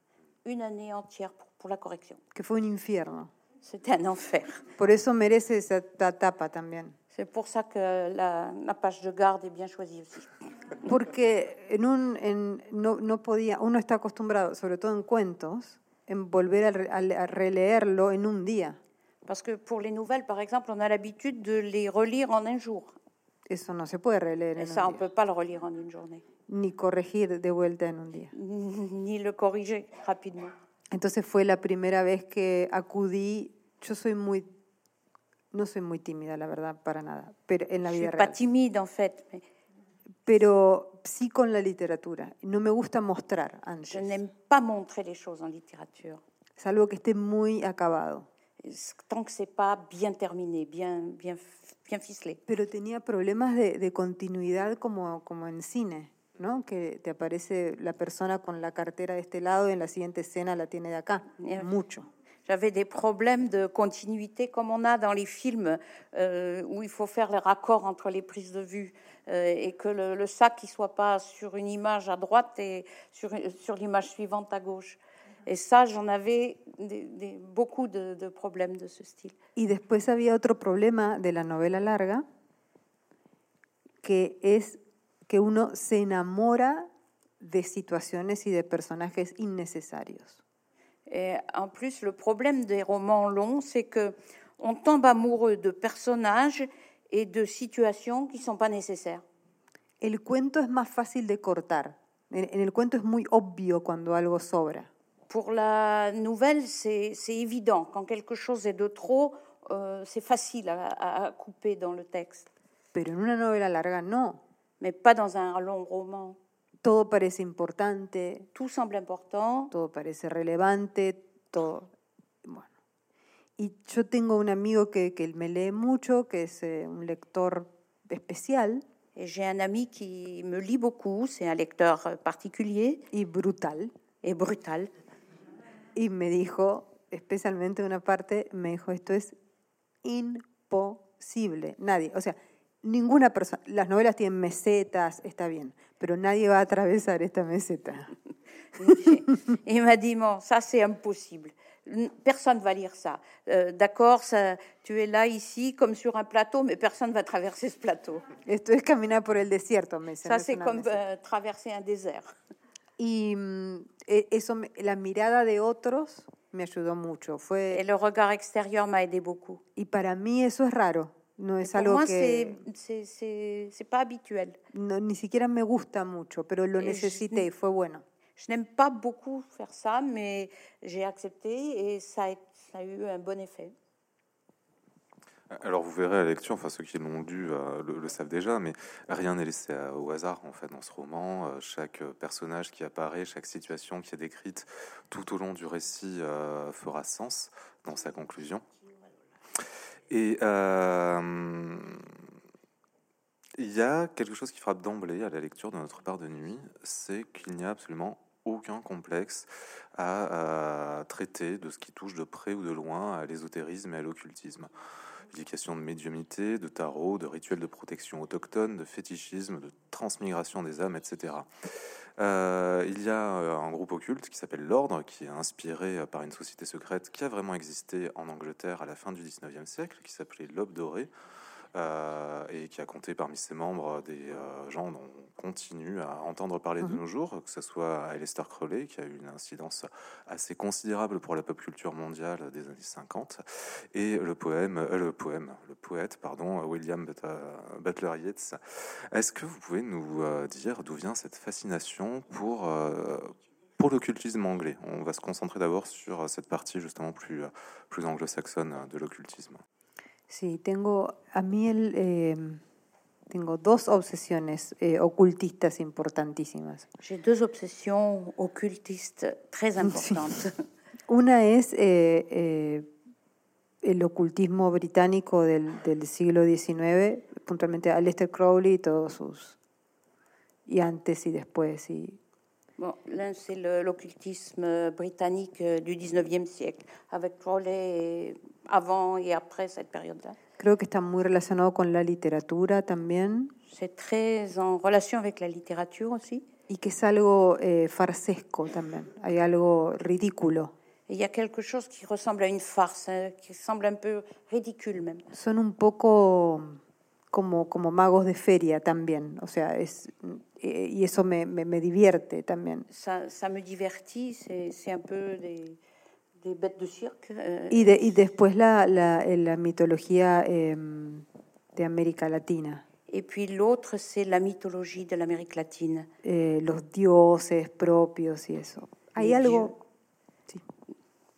Une année entière pour, pour la correction. que fue un infierno. C'était un enfer. Por eso merece esa ta- tapa también. C'est pour ça que la, la page de garde est bien choisie aussi. Porque en un, en, no, no podía, uno está acostumbrado, sobre todo en cuentos, en volver a, a le- a releerlo en un día. Parce que pour les nouvelles, par exemple, on a l'habitude de les relire en un jour. Eso no se puede releer Et en ça, un on ne peut pas le relire en une journée, Ni corregir de vuelta en un día. ni le corriger rapidement. Entonces fue la primera vez que acudí. Yo soy muy, no soy muy tímida, la verdad, para nada, pero en la Je vida suis pas timide, en fait, mais Pero sí con la literatura. No me gusta mostrar je antes, n'aime pas montrer les choses en littérature. salvo que esté muy acabado. Tant que c'est pas bien terminé, bien, bien, bien ficelé. Pero tenía problemas de, de continuidad como, como en cine, ¿no? Que te aparece la persona con la cartera de este lado y en la siguiente escena la tiene de acá. Mucho. J'avais des problèmes de continuité comme on a dans les films euh, où il faut faire les raccords entre les prises de vue euh, et que le, le sac ne soit pas sur une image à droite et sur, sur l'image suivante à gauche. Et ça, j'en avais des- des- beaucoup de, de problèmes de ce style. Y después había otro problema de la novela larga, que es que uno se enamora de situaciones y de personajes innecesarios. Et en plus, le problème des romans longs, c'est que on tombe amoureux de personnages et de situations qui sont pas nécessaires. El cuento es más fácil de cortar. En, en el cuento es muy obvio cuando algo sobra. Pour la nouvelle, c'est c'est évident. Quand quelque chose est de trop, euh, c'est facile à, à- à couper dans le texte. Pero en una novela larga no. Mais pas dans un long roman. Todo parece importante, Tout semble important. todo parece relevante, todo. Bueno. Y yo tengo un amigo que, que me lee mucho, que es eh, un lector especial j'ai un ami qui me lit beaucoup. C'est un lecteur euh, particulier y brutal. et brutal. Y me dijo, especialmente una parte, me dijo, esto es imposible. Nadie, o sea, ninguna persona, las novelas tienen mesetas, está bien, pero nadie va a atravesar esta meseta. Et m'a dit, bon, ça c'est impossible. Personne va lire ça. Euh, D'accord, tu es là, ici, comme sur un plateau, mais personne va traverser ce plateau. Esto es caminar por el desierto, me Ça es c'est comme euh, traverser un désert. Y mm, e- eso, me- la mirada de otros me ayudó mucho. Et Fue, le regard extérieur m'a aidé beaucoup. y para mí eso es raro. No es Pour algo moi, que c'est c'est- c'est c'est pas habituel. no, ni siquiera me gusta mucho, pero lo Es- necesité y fue bueno. Je n'aime pas beaucoup faire ça, mais j'ai accepté et ça a, ça a eu un bon effet. Alors vous verrez à la lecture, enfin ceux qui l'ont lu euh, le, le savent déjà, mais rien n'est laissé à- au hasard en fait dans ce roman. Euh, chaque personnage qui apparaît, chaque situation qui est décrite tout au long du récit euh, fera sens dans sa conclusion. Et euh, il y a quelque chose qui frappe d'emblée à la lecture de notre part de nuit, c'est qu'il n'y a absolument aucun complexe à, à traiter de ce qui touche de près ou de loin à l'ésotérisme et à l'occultisme. Il est de médiumnité, de tarot, de rituels de protection autochtone, de fétichisme, de transmigration des âmes, etc. Euh, il y a euh, un groupe occulte qui s'appelle l'Ordre, qui est inspiré euh, par une société secrète qui a vraiment existé en Angleterre à la fin du 19e siècle, qui s'appelait l'Aube dorée, et qui a compté parmi ses membres des euh, gens dont on continue à entendre parler de Mhm. nos jours, que ce soit Aleister Crowley, qui a eu une incidence assez considérable pour la pop culture mondiale des années 50, et le poème, euh, le poème, le poète, pardon, William But- euh, Butler Yeats. Est-ce que vous pouvez nous euh, dire d'où vient cette fascination pour euh, pour l'occultisme anglais? On va se concentrer d'abord sur euh, cette partie justement plus euh, plus anglo-saxonne euh, de l'occultisme. Sí, tengo, a mí el, eh, tengo dos obsesiones eh, ocultistas importantísimas. J'ai deux obsessions occultistes très importantes. Una es eh, eh, el ocultismo británico del, del siglo XIX, puntualmente Aleister Crowley y todos sus... y antes y después. Y, Bon, l'un, c'est l'occultisme britannique euh, du 19e siècle, avec Crowley avant et après cette période-là. creo que está muy relacionado con la literatura también C'est très en relation avec la littérature aussi. y que es algo eh, farsesco también, hay algo ridículo. Il y a quelque chose qui ressemble à une farce, hein, qui semble un peu ridicule même. Son un poco como, como magos de feria también, o sea, es, eh, y eso me, me, me divierte también. Ça, ça me divertit, c'est un peu des, des bêtes de cirque. euh, Y, de, y después la, la, eh, la mitología eh, de América Latina, Et puis l'autre, c'est la mythologie de l'Amérique latine. eh, los dioses propios y eso. Hay Les algo, sí,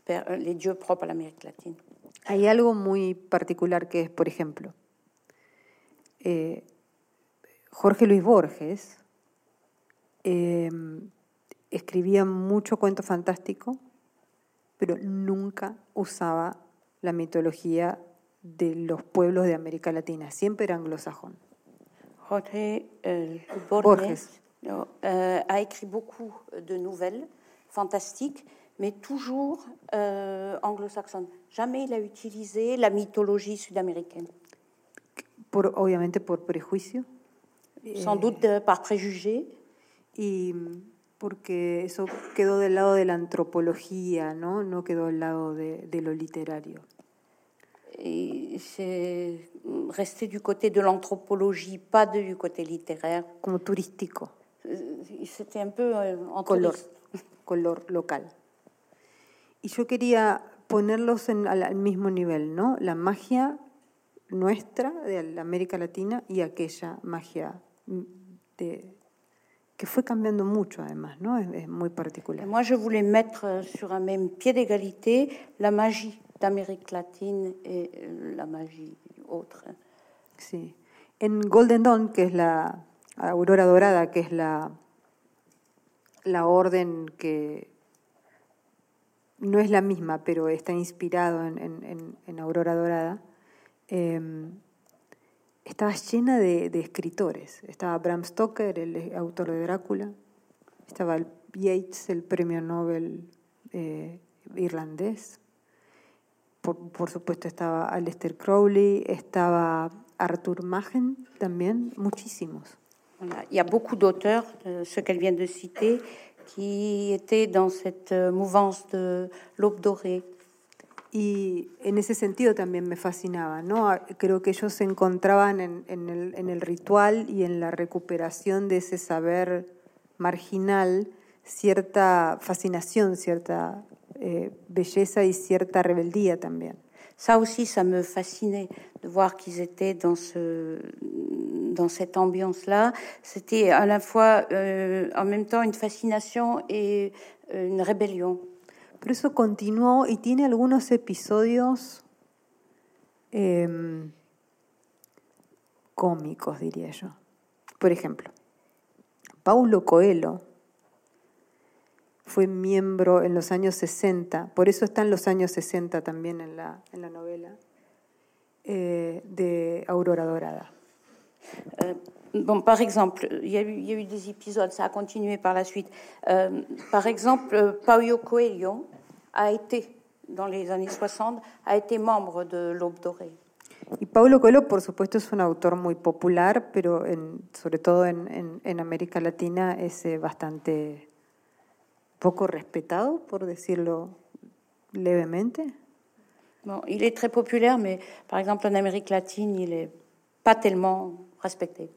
per- euh, les dieux propres à l'Amérique latine. hay algo muy particular que es, por ejemplo, eh, Jorge Luis Borges eh, escribía mucho cuento fantástico, pero nunca usaba la mitología de los pueblos de América Latina, siempre era anglosajón. Jorge euh, Borges, Borges. euh, a écrit beaucoup de nouvelles fantastiques, mais toujours euh, anglo-saxonnes. Jamais il a utilisé la mythologie sud-américaine. Por, obviamente por prejuicio Sans doute euh, par préjugé. y, porque eso quedó del lado de la antropología, ¿no? No quedó del lado de, de lo literario. Et c'est resté du côté de l'anthropologie, pas de- du côté littéraire. como turístico, Euh, C'était un peu euh, en color, color local. Y yo quería ponerlos en- al, al mismo nivel, ¿no? La magia nuestra de la América Latina y aquella magia de, que fue cambiando mucho además, ¿no? Es, es muy particular. moi, je voulais mettre sur un même pied d'égalité la magie d'Amérique latine et euh, la magie autre. Sí. En Golden Dawn, que es la aurora dorada, que es la, la orden que no es la misma, pero está inspirado en- en- en Aurora Dorada, eh, estaba llena de, de escritores. Estaba Bram Stoker, el autor de Drácula, estaba el Yates, el premio Nobel eh, irlandés, por, por supuesto estaba Aleister Crowley, estaba Arthur Machen también, muchísimos. Voilà. Il y a beaucoup d'auteurs, euh, ceux qu'elle vient de citer, qui étaient dans cette euh, mouvance de l'aube dorée. Y en ese sentido también me fascinaba, ¿no? Creo que ellos se encontraban en, en el, en el ritual y en la recuperación de ese saber marginal cierta fascinación, cierta eh, belleza y cierta rebeldía también. Ça aussi, ça me fascinait de voir qu'ils étaient dans, ce, dans cette ambiance-là. C'était à la fois, euh, en même temps, une fascination et euh, une rébellion. Pero eso continuó y tiene algunos episodios em, cómicos, diría yo. Por ejemplo, Paulo Coelho fue miembro en los años 60, por eso están los años 60 también en la, en la novela, eh, de Aurora Dorada. Euh, bon, par exemple, il y, a eu, il y a eu des épisodes, ça a continué par la suite. Euh, par exemple, Paulo Coelho a été, dans les années 60, a été membre de l'Aube dorée. Y Paulo Coelho, por supuesto, es un autor muy popular, pero en- sobre todo en, en- en América Latina es eh, bastante poco respetado, por decirlo levemente. Bon, il est très populaire, mais par exemple, en Amérique latine, il n'est pas tellement respecté,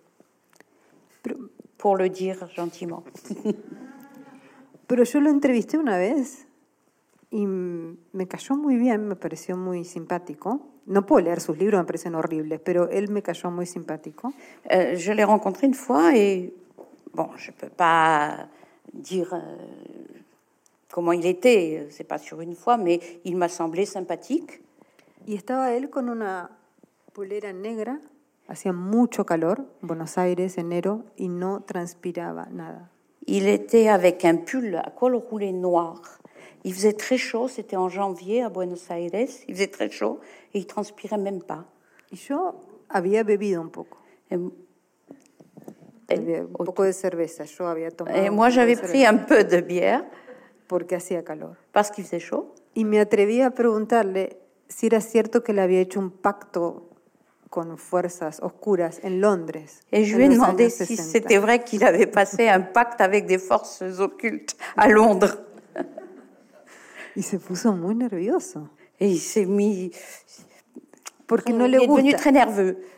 pour le dire gentiment. pero yo lo entrevisté una vez y me cayó muy bien, me pareció muy simpático. No puedo leer sus libros, me parecen horribles, pero él me cayó muy simpático. Euh, je l'ai rencontré une fois et, bon, je ne peux pas dire euh, comment il était, c'est pas sur une fois, mais il m'a semblé sympathique. Y estaba él con una polera negra, hacía mucho calor, Buenos Aires, enero, y no transpiraba nada. Il était avec un pull à col roulé noir. Il faisait très chaud, c'était en janvier à Buenos Aires, il faisait très chaud et il transpirait même pas. Y yo había bebido un poco, Et, había un poco de cerveza, yo había tomado et moi, j'avais pris un peu de bière porque hacía calor. parce qu'il faisait chaud. Y me atreví a preguntarle si era cierto que le había hecho un pacto con fuerzas oscuras en Londres. Et je lui ai demandé si 60. c'était vrai qu'il avait passé un pacte avec des forces occultes à Londres. Y se puso muy nervioso, Et il s'est mis. porque il no le gusta.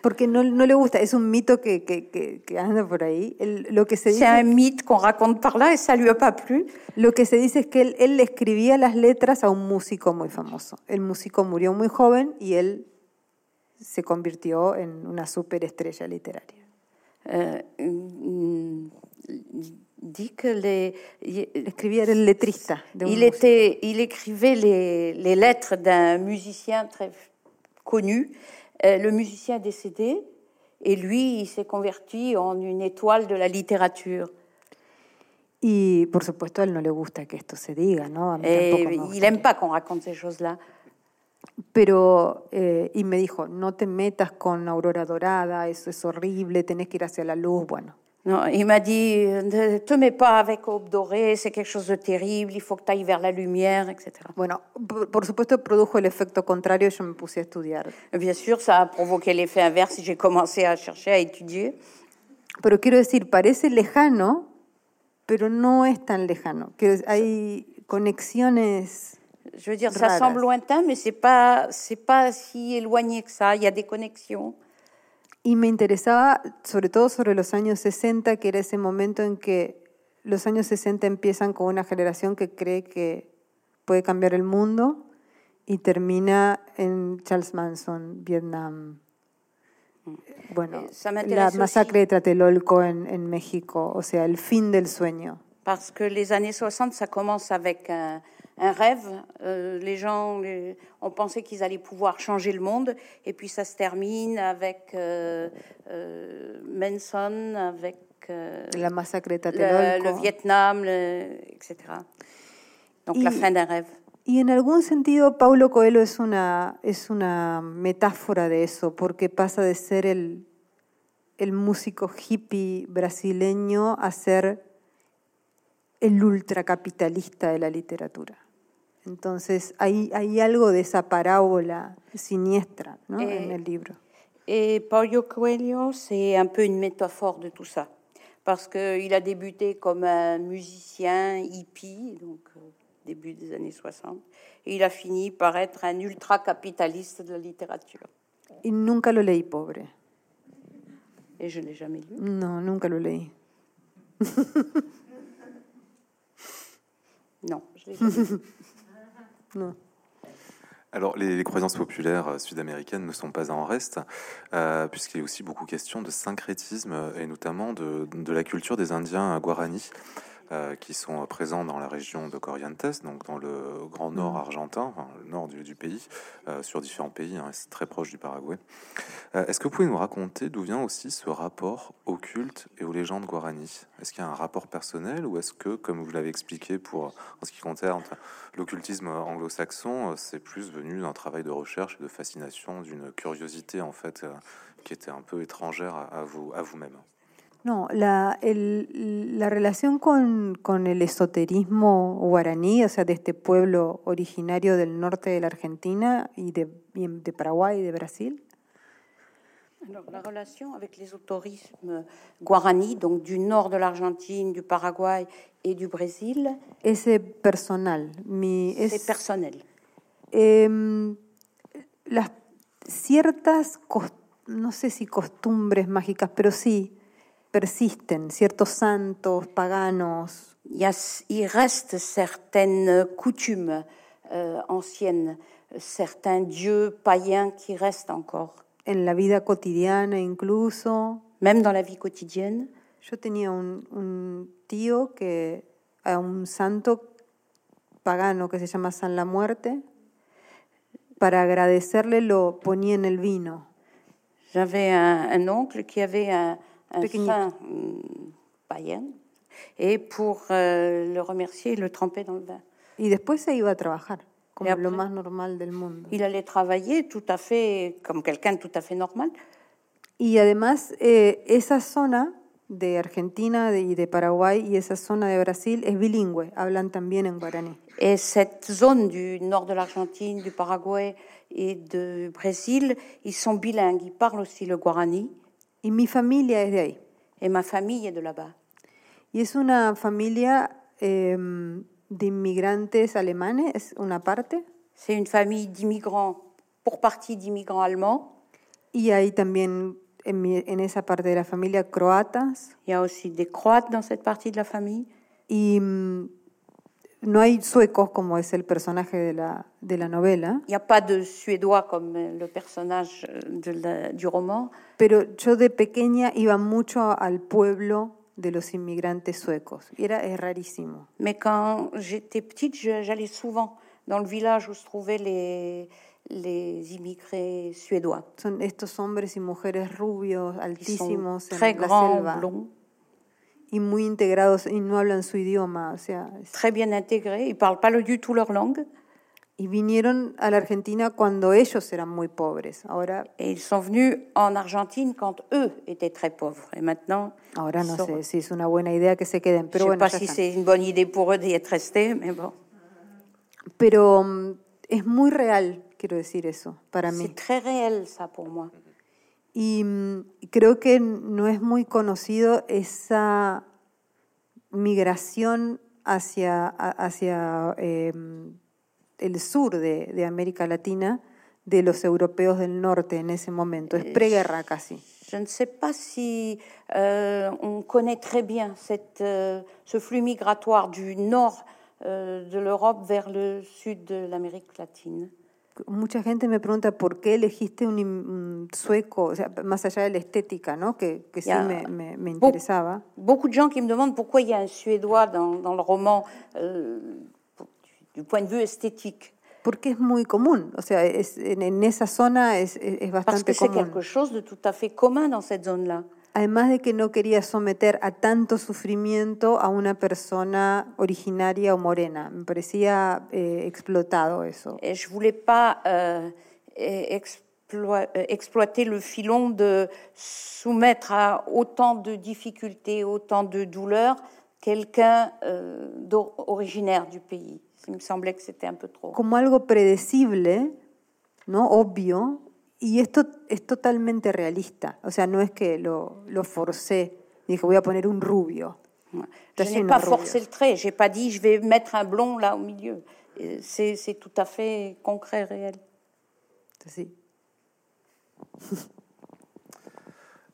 Porque no, no le gusta, es un mito que, que, que, que anda por ahí. El- lo, que se C'est un dice, mythe qu'on raconte par là et ça lui a pas plu. lo que se dice es que él, él escribía las letras a un músico muy famoso. El músico murió muy joven y él se convirtió en una superestrella literaria. Euh, il dit que les. il- Il, était, il écrivait les, les lettres d'un musicien très connu. Euh, le musicien est décédé et lui, il s'est converti en une étoile de la littérature. Y por supuesto a él no le gusta que esto se diga, ¿no? A mí Et tampoco me il gusta. n'aime pas qu'on raconte ces choses-là. Pero, eh, y me dijo, no te metas con Aurora Dorada, eso es horrible, tenés que ir hacia la luz. Bueno, Non, il m'a dit ne te mets pas avec Aube dorée, c'est quelque chose de terrible, il faut que tu ailles vers la lumière, etc. bueno, por, supuesto produjo el efecto contrario, yo me puse a estudiar. Bien sûr, ça a provoqué l'effet inverse j'ai commencé à chercher, à étudier. Pero quiero decir, parece lejano, pero no es tan lejano. Que hay conexiones. Je veux dire, ça Raras. semble lointain, mais c'est pas, c'est pas si éloigné que ça. Il y a des connexions. Y me interesaba sobre todo sobre los años 60, que era ese momento en que los años 60 empiezan con una generación que cree que puede cambiar el mundo y termina en Charles Manson, Vietnam. Bueno, Eh, ça la masacre de Tlatelolco en, en México, o sea, el fin del sueño. Parce que les années 60, ça commence avec un, un rêve. Euh, les gens les- ont pensé qu'ils allaient pouvoir changer le monde. Et puis ça se termine avec euh, euh, Manson, avec La masacre de le, le Vietnam, le- etc. Donc la fin d'un rêve. Y en algún sentido Paulo Coelho es una, es una metáfora de eso, porque pasa de ser el, el músico hippie brasileño a ser el ultracapitalista de la literatura. Entonces hay, hay algo de esa parábola siniestra ¿no? Eh, en el libro. Et Paulo Coelho, c'est un peu une métaphore de tout ça. Parce qu'il a débuté comme un musicien hippie, donc euh, début des années 60, et il a fini par être un ultra-capitaliste de la littérature. Y nunca lo leí, pobre. Et je ne l'ai jamais lu. No, nunca lo leí. Non, je l'ai jamais lu. Alors, les, croyances populaires euh, sud-américaines ne sont pas en reste, euh, puisqu'il a aussi beaucoup question de syncrétisme euh, et notamment de, de la culture des Indiens Guarani, euh, qui sont présents dans la région de Corrientes, donc dans le grand nord argentin, enfin, le nord du, du pays, euh, sur différents pays, hein, c'est très proche du Paraguay. Euh, Est-ce que vous pouvez nous raconter d'où vient aussi ce rapport au culte et aux légendes Guarani? Est-ce qu'il y a un rapport personnel ou est-ce que, comme vous l'avez expliqué pour en ce qui concerne l'occultisme anglo-saxon, euh, c'est plus venu d'un travail de recherche et de fascination, d'une curiosité en fait euh, qui était un peu étrangère à, à vous, à vous-même? No, la, el- la relación con, con el esoterismo guaraní, o sea, de este pueblo originario del norte de la Argentina y de, y Paraguay y de Brasil, Alors, la relation avec les autorismes guarani, donc du nord de l'Argentine, du Paraguay et du Brésil, es eh, personal. Mi, c'est es, personnel. em, las ciertas, no sé si costumbres mágicas, pero sí persisten, ciertos santos paganos, Il, y reste certaines coutumes euh, anciennes, certains dieux païens qui restent encore, en la vida cotidiana incluso. même dans la vie quotidienne. Yo tenía un, un tío que, a un santo pagano que se llama San la Muerte, para agradecerle lo ponía en el vino. J'avais un, un oncle qui avait un, un saint hum, païen, et pour euh, le remercier, il le trempait dans le vin. Y después se iba a trabajar, lo après? más normal del mundo. Il allait travailler tout à fait comme quelqu'un tout à fait normal. Y además, eh, esa zona de Argentina y de Paraguay y esa zona de Brasil es bilingüe, hablan también en guaraní. Et cette zone du nord de l'Argentine, du Paraguay et du Brésil, ils sont bilingues, ils parlent aussi le guarani. Y mi familia es de ahí. Et ma famille est de là-bas. Y es una familia eh, de inmigrantes alemanes, es una parte, C'est une famille d'immigrants, pour partie d'immigrants allemands. y hay también en, mi- en esa parte de la familia croatas, Il y a aussi des Croates dans cette partie de la famille. y mm, no hay suecos como es el personaje de la, de la novela, Il n'y a pas de Suédois comme le personnage de la- du roman. pero yo de pequeña iba mucho al pueblo de los inmigrantes suecos, era, es rarísimo. Mais quand j'étais petite, j'allais souvent dans le village où se trouvaient les, les immigrés suédois. Son estos hombres y mujeres rubios, altísimos très en la grands, selva, blonds, y muy integrados y no hablan su idioma, o sea, es- très bien intégrés. Ils parlent pas du tout leur langue. y vinieron a la Argentina cuando ellos eran muy pobres. Ahora, Et ils sont venus en Argentine quand eux étaient très pauvres. Et maintenant, ahora no sont- sé si es una buena idea que se queden, je pero ne sais bueno, pas si c'est une bonne idée pour eux d'y être restés, mais bon. Pero mm, es muy real, quiero decir eso, para mí. C'est très réel, ça, pour moi. Y mm, creo que no es muy conocido esa migración hacia, hacia eh, el sur de, de América Latina de los europeos del norte en ese momento. Es preguerra casi. Je ne sais pas si euh, on connaît très bien cette, euh, ce flux migratoire du nord euh, de l'Europe vers le sud de l'Amérique latine. Mucha gente me pregunta por qué elegiste un, sueco, o sea, más allá de la estética, ¿no? que, que sí me, me- me interesaba. Beaucoup de gens qui me demandent pourquoi il y a un Suédois dans, dans le roman euh, du point de vue esthétique. Porque es muy común, o sea, es, en, en esa zona es, es- es Parce bastante que c'est común. quelque chose de tout à fait commun dans cette zone-là. Además de que no quería someter a tanto sufrimiento a una persona originaria o morena. Me parecía eh, explotado eso. Je voulais pas euh, explo- euh, exploiter le filon de soumettre à autant de difficultés, autant de douleurs quelqu'un euh, originaire du pays. Il me semblait que c'était un peu trop. Como algo predecible, ¿no? Obvio. Y esto es totalmente realista. O sea, no es que lo, lo forcé. Dije, voy a poner un rubio. Je n'ai pas forcé le trait. J'ai pas dit je vais mettre un blond là au milieu. C'est tout à fait concret, réel. Sí.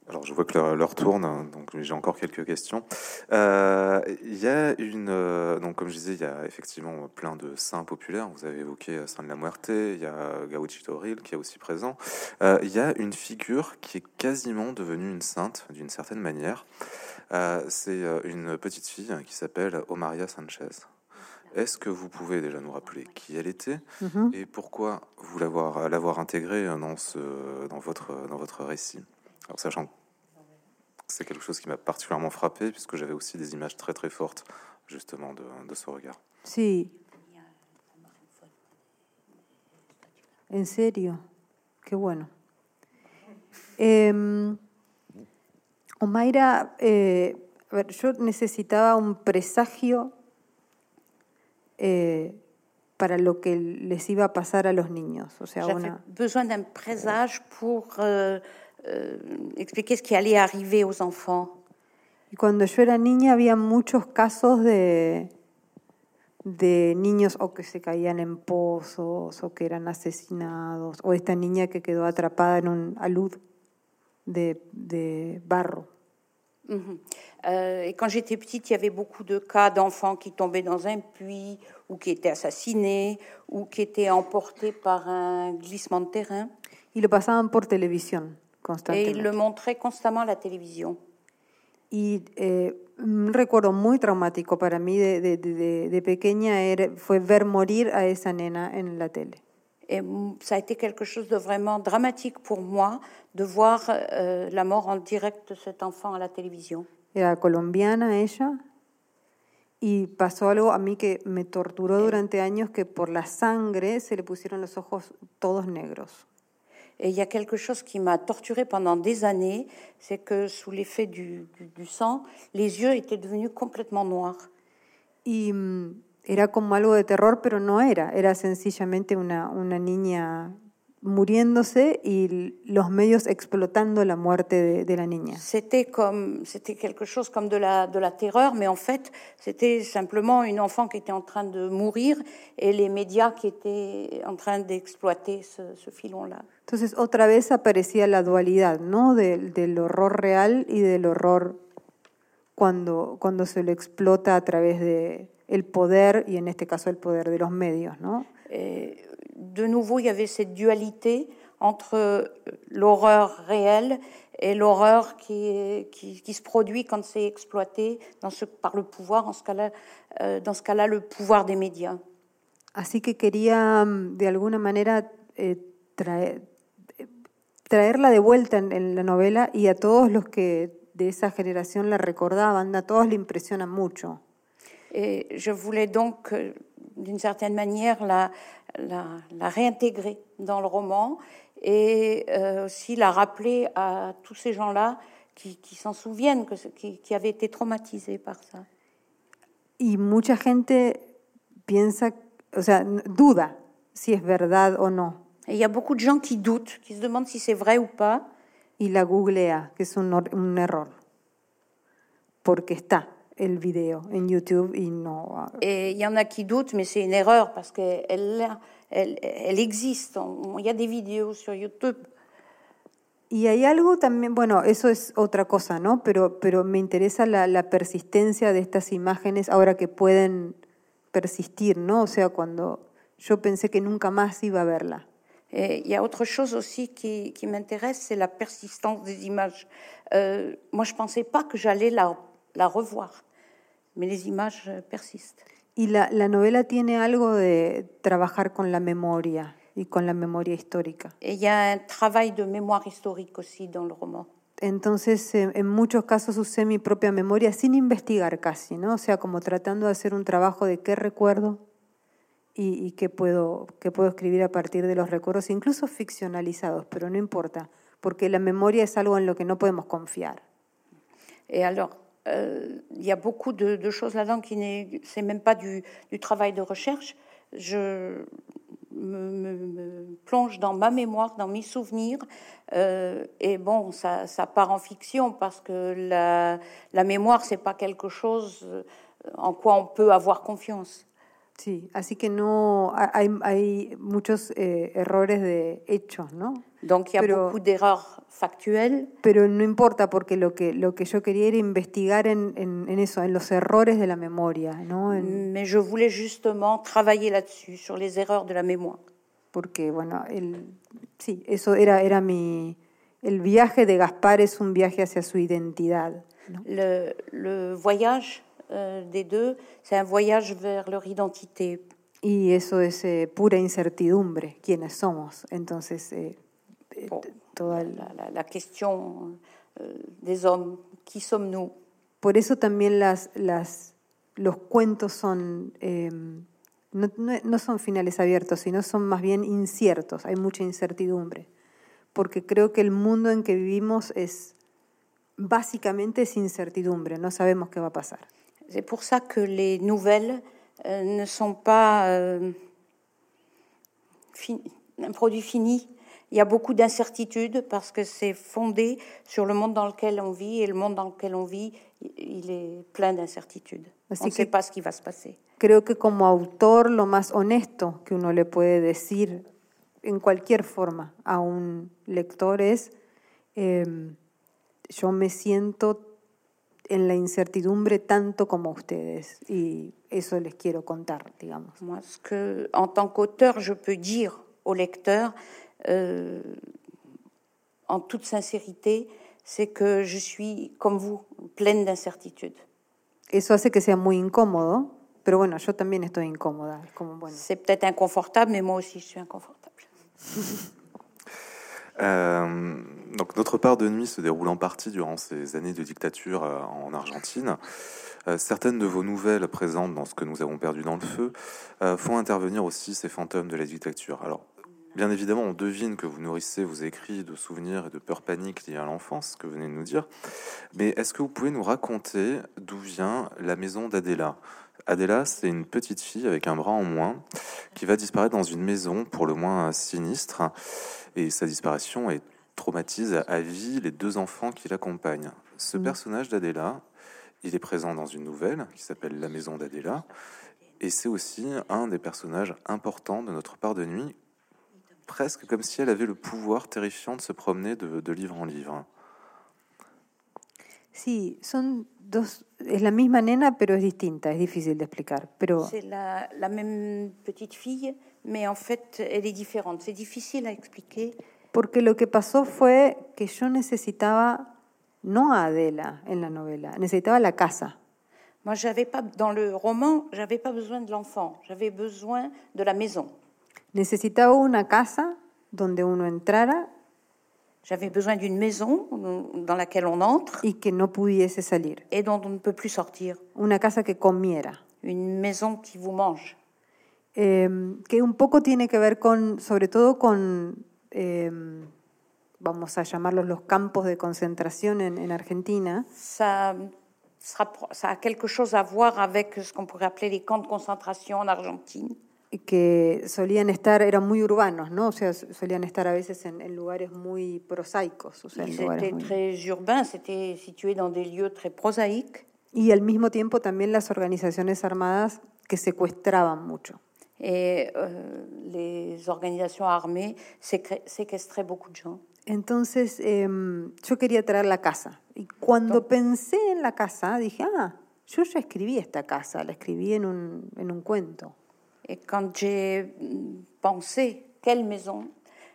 Alors, je vois que l'heure tourne, hein, donc j'ai encore quelques questions. Euh, Il y a une, euh, donc comme je disais, il y a effectivement plein de saints populaires. Vous avez évoqué euh, Saint de la Muerte, il y a Gauchito Ril qui est aussi présent. Euh, il y a une figure qui est quasiment devenue une sainte d'une certaine manière. C'est une petite fille qui s'appelle Omaria Sanchez. Est-ce que vous pouvez déjà nous rappeler qui elle était Ujú. et pourquoi vous l'avoir l'avoir intégrée dans ce dans votre dans votre récit? Alors sachant que c'est quelque chose qui m'a particulièrement frappé puisque j'avais aussi des images très très fortes justement de, de ce regard. Sí. ¿En serio? Qué bueno. Eh, Omaira, eh, a ver, yo necesitaba un presagio eh, para lo que les iba a pasar a los niños. O sea, una, besoin d'un présage pour euh, euh, expliquer ce qui allait arriver aux enfants. Y cuando yo era niña había muchos casos de, de niños o que se caían en pozos o que eran asesinados, o esta niña que quedó atrapada en un alud de, de barro. Mhm. Euh, et quand j'étais petite, il y avait beaucoup de cas d'enfants qui tombaient dans un puits ou qui étaient assassinés ou qui étaient emportés par un glissement de terrain. Y lo pasaban por televisión Et ils constantemente. le montraient constamment à la télévision. Y eh, un recuerdo muy traumático para mí de, de- de- de- pequeña era, fue ver morir a esa nena en la tele. Et ça a été quelque chose de vraiment dramatique pour moi de voir euh, la mort en direct de cet enfant à la télévision. Era colombiana ella y pasó algo a mí que me torturó durante años que por la sangre se le pusieron los ojos todos negros. Et il y a quelque chose qui m'a torturée pendant des années, c'est que sous l'effet du, sang, les yeux étaient devenus complètement noirs. Y mm, era como algo de terror, pero no era, era sencillamente una, una niña muriéndose y l- los medios explotando la muerte de, de la niña. C'était comme, c'était quelque chose comme de la, de la terreur, mais en fait, c'était simplement une enfant qui était en train de mourir et les médias qui étaient en train d'exploiter ce, ce filon-là. Entonces otra vez aparecía la dualidad, ¿no? Del, del horror real y del horror cuando, cuando se lo explota a través de el poder y en este caso el poder de los medios, ¿no? Et de nouveau, il y avait cette dualité entre l'horreur réelle et l'horreur qui, qui, qui se produit quand c'est exploité dans ce, par le pouvoir, en ce cas-là, euh, dans ce cas-là, le pouvoir des médias. Así que quería mm, de alguna manera eh, traer, traerla de vuelta en, en la novela y a todos los que de esa generación la recordaban, a todos le impresiona mucho. Et je voulais donc, euh, d'une certaine manière, la, la, la réintégrer dans le roman et euh, aussi la rappeler à tous ces gens-là qui, qui s'en souviennent, que, qui, qui avaient été traumatisés par ça. Y mucha gente piensa, o sea, duda si es verdad o no, Et il y a beaucoup de gens qui doutent, qui se demandent si c'est vrai ou pas. y la googlea, que es un, un error, porque está. El video en YouTube y no... ah, Et il y en a qui doutent, mais c'est une erreur parce qu'elle elle, elle existe. Il y a des vidéos sur YouTube. Y hay algo también, bueno, eso es otra cosa, ¿no? Pero, pero me interesa la, la persistencia de estas imágenes ahora que pueden persistir, ¿no? O sea, cuando yo pensé que nunca más iba a verla. Et il y a autre chose aussi qui, qui m'intéresse, c'est la persistance des images. Euh, moi, je ne pensais pas que j'allais la, la revoir, mais les images euh, persistent. Y la, la novela tiene algo de trabajar con la memoria y con la memoria histórica. Il y a un travail de mémoire historique aussi dans le roman. Entonces, eh, en muchos casos usé mi propia memoria sin investigar casi, ¿no? O sea, como tratando de hacer un trabajo de qué recuerdo y, y qué, puedo, qué puedo escribir a partir de los recuerdos, incluso ficcionalizados, pero no importa, porque la memoria es algo en lo que no podemos confiar. Et alors, euh, il y a beaucoup de, choses là-dedans qui n'est, c'est même pas du, travail de recherche. Je me, plonge dans ma mémoire, dans mes souvenirs, euh, et bon, ça, ça part en fiction parce que la, la mémoire, c'est pas quelque chose euh, en quoi on peut avoir confiance. Sí, así que no hay, hay muchos eh, errores de hechos, ¿no? Donc, il y a Pero- beaucoup d'erreurs factuelles, Pero no importa porque lo que, lo que yo quería era investigar en, en, en eso, en los errores de la memoria, ¿no? En- mais je voulais justement travailler là-dessus, sur les erreurs de la mémoire. porque, bueno, el, sí, eso era, era mi... El viaje de Gaspar es un viaje hacia su identidad, ¿no? Le, le voyage euh, des deux, c'est un voyage vers leur identité. Y eso es eh, pura incertidumbre, quiénes somos. Entonces, eh, toda la, la- la question euh, des hommes, qui sommes-nous Por eso también las, las, los cuentos son, eh, no, no- no son finales abiertos, sino son más bien inciertos, hay mucha incertidumbre, porque creo que el mundo en que vivimos es básicamente es incertidumbre, no sabemos qué va a pasar. C'est pour ça que les nouvelles euh, ne sont pas euh, un produit fini. Il y a beaucoup d'incertitudes parce que c'est fondé sur le monde dans lequel on vit et le monde dans lequel on vit, il- est plein d'incertitudes. On ne sait pas ce qui va se passer. Creo que como autor lo más honesto que uno le puede decir en cualquier forma a un lector es, eh, yo me siento en la incertidumbre tanto como ustedes y eso les quiero contar, digamos. Moi, ce que, en tant qu'auteur, je peux dire au lecteur, euh, en toute sincérité, c'est que je suis, comme vous, pleine d'incertitudes. Eso hace que sea muy incómodo, pero bueno, yo también estoy incómoda. Es como, bueno, C'est peut-être inconfortable, mais moi aussi, je suis inconfortable. Euh, donc notre part de nuit se déroule en partie durant ces années de dictature euh, en Argentine. Euh, certaines de vos nouvelles présentes dans ce que nous avons perdu dans le feu euh, font intervenir aussi ces fantômes de la dictature. Alors, bien évidemment, on devine que vous nourrissez vos écrits de souvenirs et de peurs paniques liées à l'enfance, ce que vous venez de nous dire. Mais est-ce que vous pouvez nous raconter d'où vient la maison d'Adela Adela, c'est une petite fille avec un bras en moins qui va disparaître dans une maison pour le moins sinistre et sa disparition est traumatise à- à vie les deux enfants qui l'accompagnent. Ce Mm. personnage d'Adela, il est présent dans une nouvelle qui s'appelle La maison d'Adela et c'est aussi un des personnages importants de notre part de nuit, presque comme si elle avait le pouvoir terrifiant de se promener de, de livre en livre. sí, son dos, es la misma nena, pero es distinta, es difícil de explicar. Pero C'est la, la même petite fille, mais en fait, elle est différente. C'est difficile à expliquer. Porque lo que pasó fue que yo necesitaba no a Adela en la novela, necesitaba la casa. Moi, j'avais pas dans le roman, j'avais pas besoin de l'enfant, j'avais besoin de la maison. Necesitaba una casa donde uno entrara J'avais besoin d'une maison dans laquelle on entre y que no pudiese salir. et dont on ne peut plus sortir. Una casa que comiera. Une maison qui vous mange. Eh, que un poco tiene que ver con, sobre todo con, eh, vamos a llamarlos los campos de concentración en, en Argentina, Ça, sera- ça a quelque chose à voir avec ce qu'on pourrait appeler les camps de concentration en Argentine. Que solían estar, eran muy urbanos, ¿no? O sea, solían estar a veces en, en lugares muy prosaicos, o sea, C'était muy- très urbain, c'était situé dans des lieux très prosaïques. y al mismo tiempo también las organizaciones armadas que secuestraban mucho. Et euh, les organisations armées séquestraient beaucoup de gens. Entonces em, yo quería traer la casa. Y cuando pensé en la casa, dije, ah, yo ya escribí esta casa, la escribí en un, en un cuento. Et quand j'ai mm, pensé, quelle maison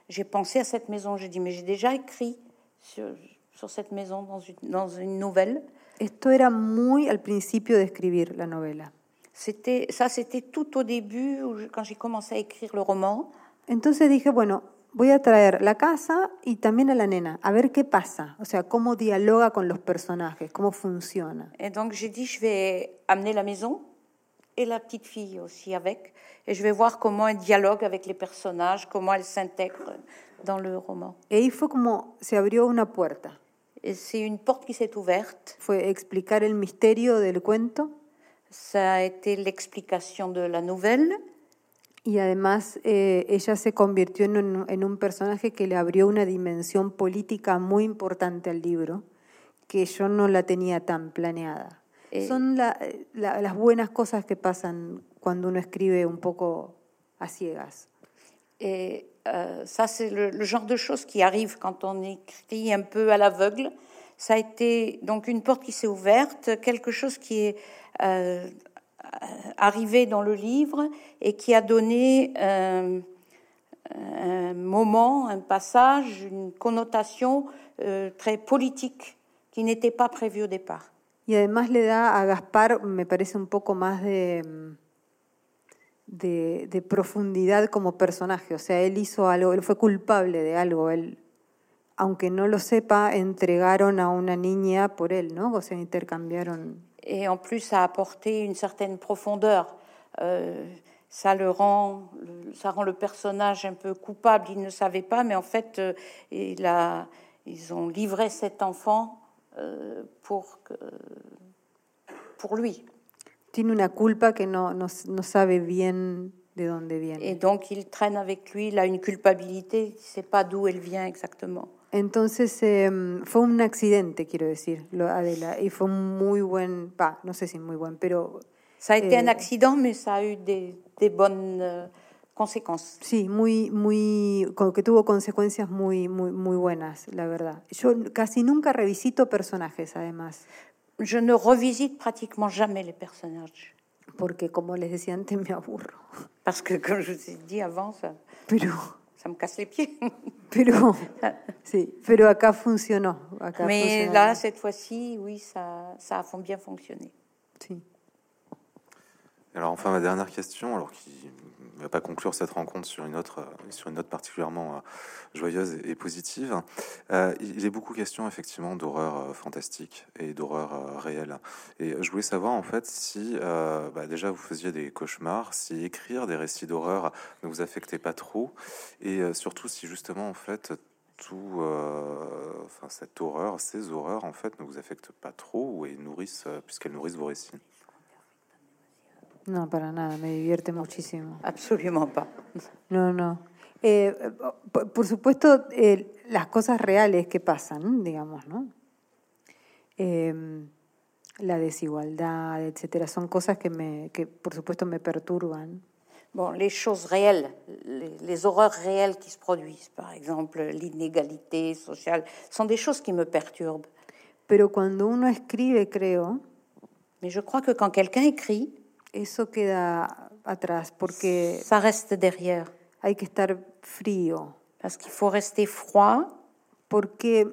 J'ai pensé à cette maison. J'ai dit, mais j'ai déjà écrit sur, sur cette maison dans une, dans une nouvelle. Esto era muy al principio de escribir la novela. C'était, ça, c'était tout au début, où je- quand j'ai commencé à écrire le roman. Entonces dije, bueno, voy a traer la casa y también a la nena, a ver qué pasa, o sea, cómo dialoga con los personajes, cómo funciona. Et donc j'ai dit, je vais amener la maison et la petite fille aussi avec. Et je vais voir comment elle dialogue avec les personnages, comment elle s'intègre dans le roman. Y ahí fue como se abrió una puerta. Et c'est une porte qui s'est ouverte. Fue explicar el misterio del cuento Ça a été l'explication de la nouvelle. y además eh, ella se convirtió en un, en un personaje que le abrió una dimensión política muy importante al libro, que yo no la tenía tan planeada. Eh. Son la- la- las buenas cosas que pasan cuando uno escribe un poco a ciegas. Et euh, ça, c'est le, le genre de choses qui arrive quand on écrit un peu à l'aveugle. Ça a été donc une porte qui s'est ouverte, quelque chose qui est euh, arrivé dans le livre et qui a donné euh, un moment, un passage, une connotation euh, très politique qui n'était pas prévue au départ. Y además le da a Gaspar, me parece, un poco más de, de, de profundidad como personaje. O sea, él hizo algo, él fue culpable de algo. Él, aunque no lo sepa, entregaron a una niña por él, ¿no? O sea, intercambiaron. Et en plus, ça a apporté une certaine profondeur. Euh, ça le rend, ça rend le personnage un peu coupable. Il ne savait pas, mais en fait, euh, il a, ils ont livré cet enfant pour que, pour lui. Tiene una culpa que no, no, no sabe bien de dónde viene. Et donc, il traîne avec lui. Il a une culpabilité. Il ne sait pas d'où elle vient exactement. Entonces eh, fue un accidente, quiero decir, lo, Adela, y fue muy buen, pa, no sé si muy buen, pero Ça a été Eh. un accident, mais ça a eu des, des bonnes conséquences. Sí, muy, muy, que tuvo consecuencias muy, muy, muy buenas, la verdad. Yo casi nunca revisito personajes, además, Je ne revisite pratiquement jamais les personnages. porque como les decía antes, me aburro. Parce que, comme je vous ai dit avant, ça, Pero, ça me casse les pieds. pero, sí, pero acá funcionó. Acá Mais funcionó. là, cette fois-ci, oui, ça, ça a bien fonctionné. Sí. Alors enfin ma dernière question, alors qui ne va pas conclure cette rencontre sur une autre, euh, sur une note particulièrement euh, joyeuse et, positive. Euh, il est beaucoup question effectivement d'horreur fantastique et d'horreur réelle. Et je voulais savoir en fait si bah, déjà vous faisiez des cauchemars, si écrire des récits d'horreur ne vous affectait pas trop, et surtout si justement en fait tout, enfin cette horreur, ces horreurs en fait ne vous affectent pas trop et nourrissent, puisqu'elles nourrissent vos récits. No, para nada, me divierte muchísimo. Absolument pas. No, no. Eh, por, supuesto, eh, las cosas reales que pasan, digamos, ¿no? Eh, la desigualdad, etcétera, son cosas que, me, que por supuesto me perturban. Bon, les choses réelles, les, les horreurs réelles qui se produisent, par exemple l'inégalité sociale, sont des choses qui me perturbent. Pero cuando uno escribe, creo, Mais je crois que quand quelqu'un écrit, eso queda atrás, porque ça reste derrière. hay que estar frío, Parce qu'il faut rester froid, porque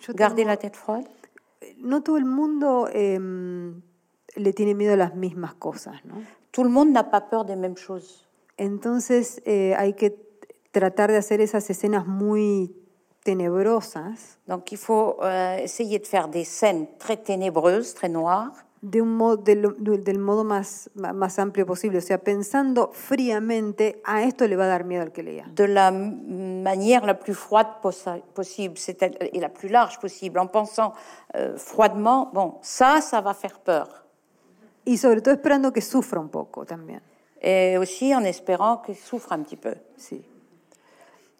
yo garder tengo- la tête froide. no todo el mundo eh, le tiene miedo a las mismas cosas, ¿no? Tout le monde n'a pas peur des mêmes choses. Entonces eh, hay que tratar de hacer esas escenas muy tenebrosas Donc il faut euh, essayer de faire des scènes très ténébreuses, très noires, de un modo, del, del modo más, más amplio posible, o sea, pensando fríamente, a esto le va a dar miedo al que lea. de la manière la plus froide possi- possible, et la plus large possible, en pensant euh, froidement, bon, ça, ça va faire peur. Y sobre todo esperando que sufra un poco también. Et aussi en espérant qu'il souffre un petit peu. Sí.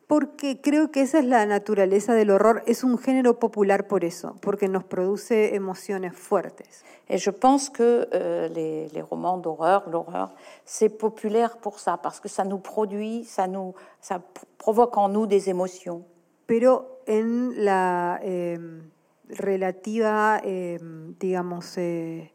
Porque creo que esa es la naturaleza del horror. Es un género popular por eso, porque nos produce emociones fuertes. Et je pense que euh, les, les romans d'horreur, l'horreur, c'est populaire pour ça, parce que ça nous produit, ça, nous, ça provoque en nous des émotions. Pero en la eh, relativa, eh, digamos, eh,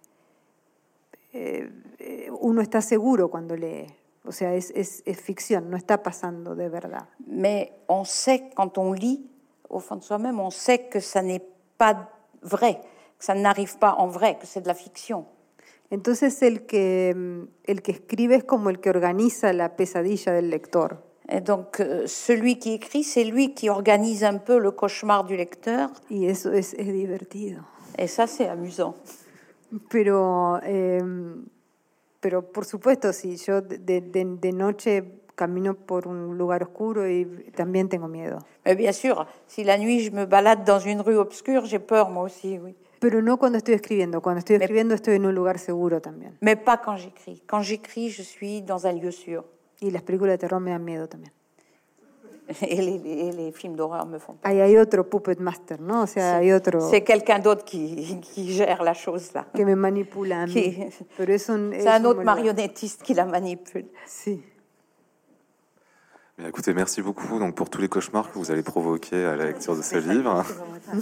eh, eh, uno está seguro cuando lee. O sea, es, es, es ficción, no está pasando de verdad. Mais on sait, quand on lit, au fond de soi-même, on sait que ça n'est pas vrai, que ça n'arrive pas en vrai, que c'est de la fiction. Entonces el que, mm, el que escribe es como el que organiza la pesadilla del lector. Et donc, euh, celui qui écrit, c'est lui qui organise un peu le cauchemar du lecteur, Y eso es, es divertido. et ça, c'est amusant. Pero, eh, pero por supuesto, si yo de, de- de noche camino por un lugar oscuro y también tengo miedo. Mais bien sûr, si la nuit je me balade dans une rue obscure, j'ai peur moi aussi, oui. Pero no cuando estoy escribiendo. Cuando estoy escribiendo estoy en un lugar seguro también. Mais pas quand j'écris. Quand j'écris, je suis dans un lieu sûr. Y las películas de terror me dan miedo también. Et les, et les films d'horreur me font peur. Hay otro puppet master, ¿no? O sea, hay otro C'est quelqu'un d'autre qui, qui gère la chose là. que me manipula a. Qui- C'est un un autre marionnettiste qui la manipule. Bien, écoutez, merci beaucoup donc, pour tous les cauchemars que vous allez provoquer à la lecture de ce livre.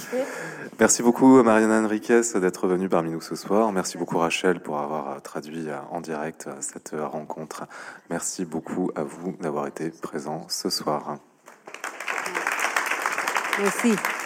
Merci beaucoup Mariana Enriquez d'être venue parmi nous ce soir. Merci beaucoup Rachel pour avoir euh, traduit euh, en direct euh, cette rencontre. Merci beaucoup à vous d'avoir été présents ce soir. Merci.